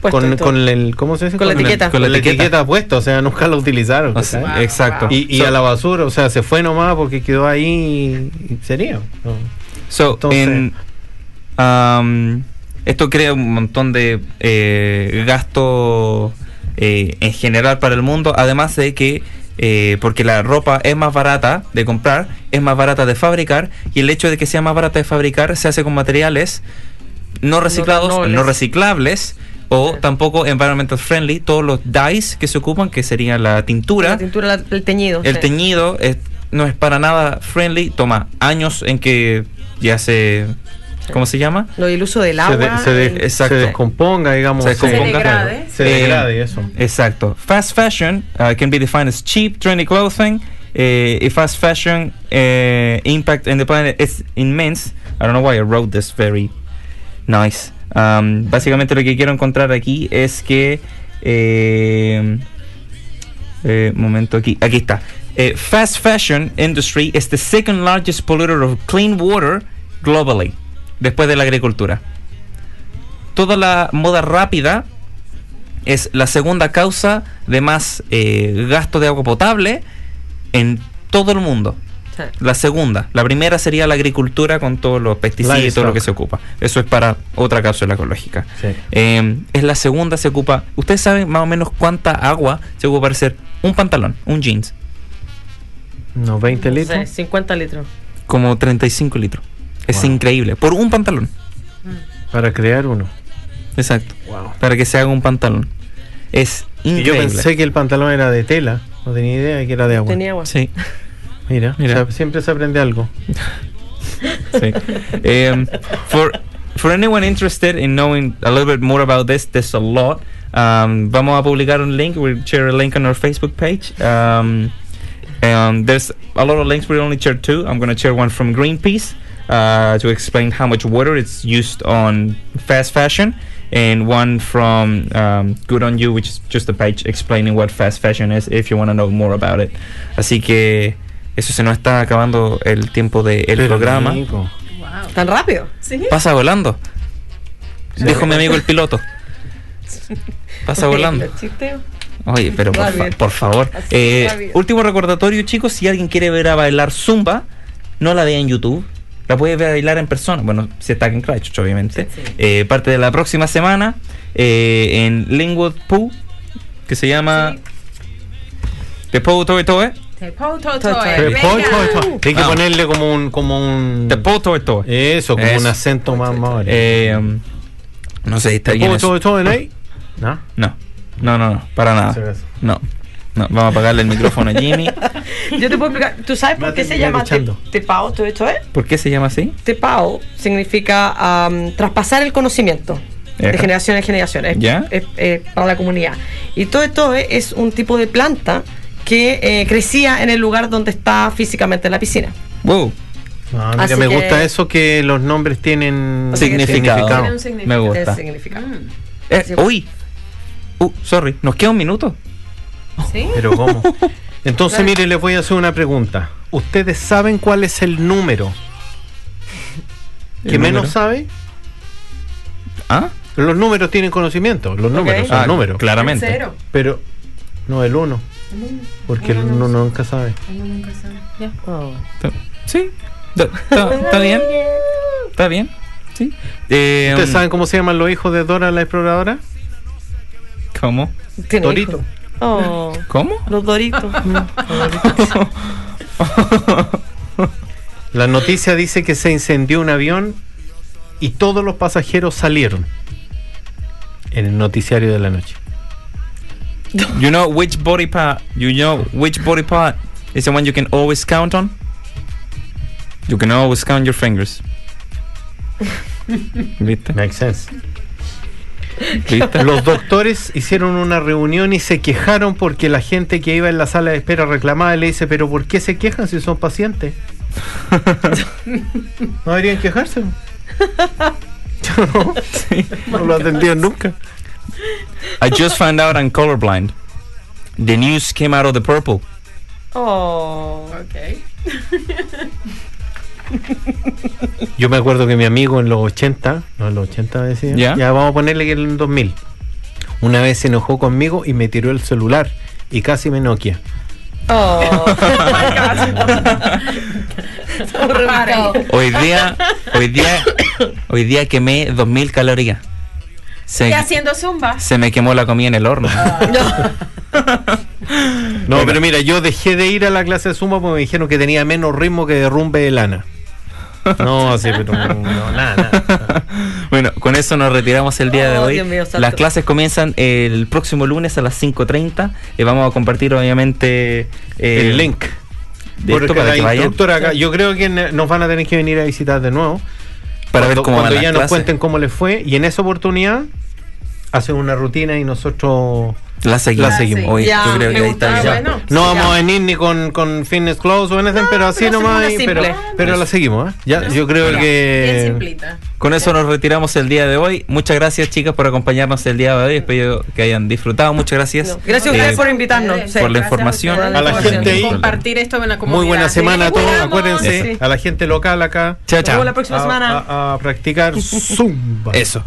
[SPEAKER 2] con, con el ¿cómo se dice?
[SPEAKER 3] Con la etiqueta.
[SPEAKER 2] con la etiqueta puesta, o sea, nunca la utilizaron.
[SPEAKER 1] O sea,
[SPEAKER 2] ¿cachai?
[SPEAKER 1] exacto.
[SPEAKER 2] y y
[SPEAKER 1] So-
[SPEAKER 2] a la basura, o sea, se fue nomás porque quedó ahí y sería. ¿no?
[SPEAKER 1] So,
[SPEAKER 2] Entonces-
[SPEAKER 1] en, um, esto crea un montón de eh, gasto eh, en general para el mundo, además de que eh, porque la ropa es más barata de comprar, es más barata de fabricar, y el hecho de que sea más barata de fabricar se hace con materiales no reciclados, no, reciclables, o
[SPEAKER 3] Sí.
[SPEAKER 1] tampoco environmental friendly, todos los dyes que se ocupan, que serían la tintura,
[SPEAKER 3] La tintura, la- el teñido.
[SPEAKER 1] el
[SPEAKER 3] sí.
[SPEAKER 1] teñido es no es para nada friendly, toma años en que ya se... ¿Cómo se llama?
[SPEAKER 3] Lo del uso del
[SPEAKER 2] Se,
[SPEAKER 3] agua.
[SPEAKER 2] de- se de-
[SPEAKER 3] el-
[SPEAKER 1] Exacto.
[SPEAKER 2] se descomponga, digamos.
[SPEAKER 1] Se descomponga.
[SPEAKER 2] claro,
[SPEAKER 4] degrade.
[SPEAKER 2] Se
[SPEAKER 1] Eh,
[SPEAKER 2] degrade, eso.
[SPEAKER 1] Exacto. Fast fashion uh, can be defined as cheap, trendy clothing. Uh, if fast fashion uh, impact in the planet is immense. I don't know why I wrote this very nice. Um, básicamente lo que quiero encontrar aquí es que eh, eh, momento aquí, aquí está. Eh, fast fashion industry is the second largest polluter of clean water globally, después de la agricultura. Toda la moda rápida es la segunda causa de más eh, gasto de agua potable en todo el mundo.
[SPEAKER 3] Sí.
[SPEAKER 1] La segunda. La primera sería la agricultura con todos los pesticidas y todo lo que se ocupa. Eso es para otra cápsula ecológica.
[SPEAKER 2] Sí.
[SPEAKER 1] Eh, es la segunda, se ocupa. ¿Ustedes saben más o menos cuánta agua se ocupa para hacer un pantalón, un jeans?
[SPEAKER 2] Unos 20
[SPEAKER 3] no
[SPEAKER 2] litros.
[SPEAKER 3] sé, 50 litros.
[SPEAKER 1] Como 35 litros. Es
[SPEAKER 2] Wow.
[SPEAKER 1] increíble. Por un pantalón.
[SPEAKER 2] Para crear uno.
[SPEAKER 1] Exacto.
[SPEAKER 2] Wow.
[SPEAKER 1] Para que se haga un pantalón. Es
[SPEAKER 2] Y yo
[SPEAKER 1] increíble.
[SPEAKER 2] pensé que el pantalón era de tela. No tenía idea de que era de agua.
[SPEAKER 3] Tenía agua.
[SPEAKER 1] Sí.
[SPEAKER 2] Mira,
[SPEAKER 1] Mira.
[SPEAKER 2] o sea, siempre se aprende algo.
[SPEAKER 1] Sí. Um, for for anyone interested in knowing a little bit more about this, there's a lot. Um, vamos a publicar un link. We'll share a link on our Facebook page. Um, and there's a lot of links. We only share two. I'm going to share one from Greenpeace uh, to explain how much water it's used on fast fashion, and one from um, Good on You, which is just a page explaining what fast fashion is if you want to know more about it. Así que eso se nos está acabando el tiempo del programa.
[SPEAKER 4] Wow.
[SPEAKER 3] ¿Tan rápido?
[SPEAKER 4] Sí.
[SPEAKER 1] Pasa volando. Dijo mi amigo el piloto. Pasa volando. Oye, pero por, fa-
[SPEAKER 3] Rápido.
[SPEAKER 1] por favor. Eh, último recordatorio, chicos. Si alguien quiere ver a bailar Zumba, no la vea en YouTube. La puede ver a bailar en persona. Bueno, si está en Christchurch, obviamente. Eh, parte de la próxima semana eh, en Linwood Pool, que se llama The Po Toe Toe.
[SPEAKER 4] Te po, to, to,
[SPEAKER 3] To, to,
[SPEAKER 4] eh,
[SPEAKER 2] Pero,
[SPEAKER 4] venga.
[SPEAKER 2] po, po, po. Hay que ponerle como un. Como un
[SPEAKER 1] The Po Toe Toe.
[SPEAKER 2] eso, como
[SPEAKER 1] Eso.
[SPEAKER 2] un acento más más.
[SPEAKER 1] Eh, um, no sé está bien.
[SPEAKER 2] ¿No?
[SPEAKER 1] No, no, no, no, para nada. No, no, vamos a apagarle el micrófono a Jimmy.
[SPEAKER 3] Yo te puedo explicar. ¿Tú sabes por qué se llama te- tepao todo esto, eh?
[SPEAKER 1] ¿Por qué se llama así?
[SPEAKER 3] Tepao significa am, traspasar el conocimiento de
[SPEAKER 1] Ajá.
[SPEAKER 3] generación en generación. Es,
[SPEAKER 1] ¿Ya?
[SPEAKER 3] es, eh, para la comunidad. Y todo esto eh, es un tipo de planta que eh, crecía en el lugar donde está físicamente la piscina.
[SPEAKER 1] Wow,
[SPEAKER 2] No, mira,
[SPEAKER 3] Así
[SPEAKER 2] me
[SPEAKER 3] que-
[SPEAKER 2] gusta eso que los nombres tienen
[SPEAKER 1] significado.
[SPEAKER 4] Significado.
[SPEAKER 1] Me gusta.
[SPEAKER 3] significado.
[SPEAKER 4] Mm.
[SPEAKER 1] Eh, uy, uh, sorry, nos queda un minuto.
[SPEAKER 4] ¿Sí?
[SPEAKER 2] Pero ¿cómo? Entonces, mire, les voy a hacer una pregunta. ¿Ustedes saben cuál es el número que
[SPEAKER 1] ¿El
[SPEAKER 2] menos
[SPEAKER 1] número?
[SPEAKER 2] sabe?
[SPEAKER 1] ¿Ah?
[SPEAKER 2] Los números tienen conocimiento, los números son
[SPEAKER 1] Ah,
[SPEAKER 2] números.
[SPEAKER 1] Claramente.
[SPEAKER 4] Cero.
[SPEAKER 2] Pero no el uno, porque el uno nunca sabe.
[SPEAKER 4] Uno nunca sabe. Ya.
[SPEAKER 3] Oh.
[SPEAKER 1] Sí, está- bien. Está bien. Sí. Eh,
[SPEAKER 2] ¿Ustedes
[SPEAKER 1] um,
[SPEAKER 2] saben cómo se llaman los hijos de Dora la exploradora?
[SPEAKER 1] ¿Cómo?
[SPEAKER 3] ¿Tiene
[SPEAKER 2] Dorito.
[SPEAKER 3] hijos? Oh,
[SPEAKER 1] ¿Cómo?
[SPEAKER 3] los doritos.
[SPEAKER 2] La noticia dice que se incendió un avión y todos los pasajeros salieron en el noticiario de la noche.
[SPEAKER 1] You know which body part? You know which body part is the one you can always count on? You can always count your fingers. ¿Viste?
[SPEAKER 2] Makes sense.
[SPEAKER 1] ¿Viste?
[SPEAKER 2] Los doctores hicieron una reunión y se quejaron porque la gente que iba en la sala de espera reclamaba y le dice, pero ¿por qué se quejan si son pacientes? No deberían quejarse. no, no lo atendían nunca.
[SPEAKER 1] I just found out I'm colorblind. The news came out of the purple.
[SPEAKER 3] Oh.
[SPEAKER 4] Ok.
[SPEAKER 2] Yo me acuerdo que mi amigo en los 80, no en los 80 decía,
[SPEAKER 1] ¿Ya?
[SPEAKER 2] ya vamos a ponerle que en el 2000, una vez se enojó conmigo y me tiró el celular y casi me noquia.
[SPEAKER 3] Oh.
[SPEAKER 1] Hoy día, hoy día, hoy día quemé 2000 calorías. Se,
[SPEAKER 4] Y haciendo zumba.
[SPEAKER 1] se me quemó la comida en el horno.
[SPEAKER 2] No, pero mira, yo dejé de ir a la clase de suma porque me dijeron que tenía menos ritmo que derrumbe de lana. No, sí, pero no, no, nada, nada.
[SPEAKER 1] Bueno, con eso nos retiramos el día de
[SPEAKER 3] Oh,
[SPEAKER 1] hoy.
[SPEAKER 3] Mío.
[SPEAKER 1] Las clases comienzan el próximo lunes a las 5.30. Eh, vamos a compartir obviamente eh,
[SPEAKER 2] El link.
[SPEAKER 1] de esto para
[SPEAKER 2] la
[SPEAKER 1] que vayan.
[SPEAKER 2] instructora acá, yo creo que nos van a tener que venir a visitar de nuevo.
[SPEAKER 1] Para ver
[SPEAKER 2] cuando,
[SPEAKER 1] cómo van
[SPEAKER 2] cuando
[SPEAKER 1] las
[SPEAKER 2] ya nos
[SPEAKER 1] clases.
[SPEAKER 2] cuenten cómo les fue. Y en esa oportunidad hacen una rutina y nosotros
[SPEAKER 1] La seguimos.
[SPEAKER 2] La seguimos.
[SPEAKER 1] Oye,
[SPEAKER 3] Ya,
[SPEAKER 1] yo creo que ahí está
[SPEAKER 4] bueno.
[SPEAKER 2] no
[SPEAKER 3] Sí,
[SPEAKER 2] vamos
[SPEAKER 3] ya.
[SPEAKER 2] a venir ni con, con fitness clothes o anything, pero así
[SPEAKER 3] pero
[SPEAKER 2] nomás. y- Pero, pero la seguimos, ¿eh? Ya, yo creo
[SPEAKER 4] Bien
[SPEAKER 2] que.
[SPEAKER 1] Con eso nos retiramos el día de hoy. Muchas gracias, chicas, por acompañarnos el día de hoy. Espero que hayan disfrutado. Muchas gracias.
[SPEAKER 3] No, Gracias a
[SPEAKER 1] Eh,
[SPEAKER 3] ustedes por invitarnos. Sí.
[SPEAKER 1] por la información.
[SPEAKER 2] A la
[SPEAKER 4] por
[SPEAKER 2] gente ahí.
[SPEAKER 4] compartir esto en la comunidad.
[SPEAKER 2] Muy buena semana a todos.
[SPEAKER 4] Cuidamos.
[SPEAKER 2] Acuérdense,
[SPEAKER 3] Sí.
[SPEAKER 2] a la gente local acá.
[SPEAKER 1] Chao, chao.
[SPEAKER 3] la próxima
[SPEAKER 2] a,
[SPEAKER 3] semana.
[SPEAKER 2] a- a practicar zumba.
[SPEAKER 1] Eso.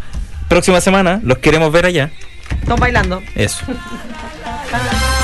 [SPEAKER 1] Próxima semana los queremos ver allá.
[SPEAKER 3] Estamos bailando.
[SPEAKER 1] Eso.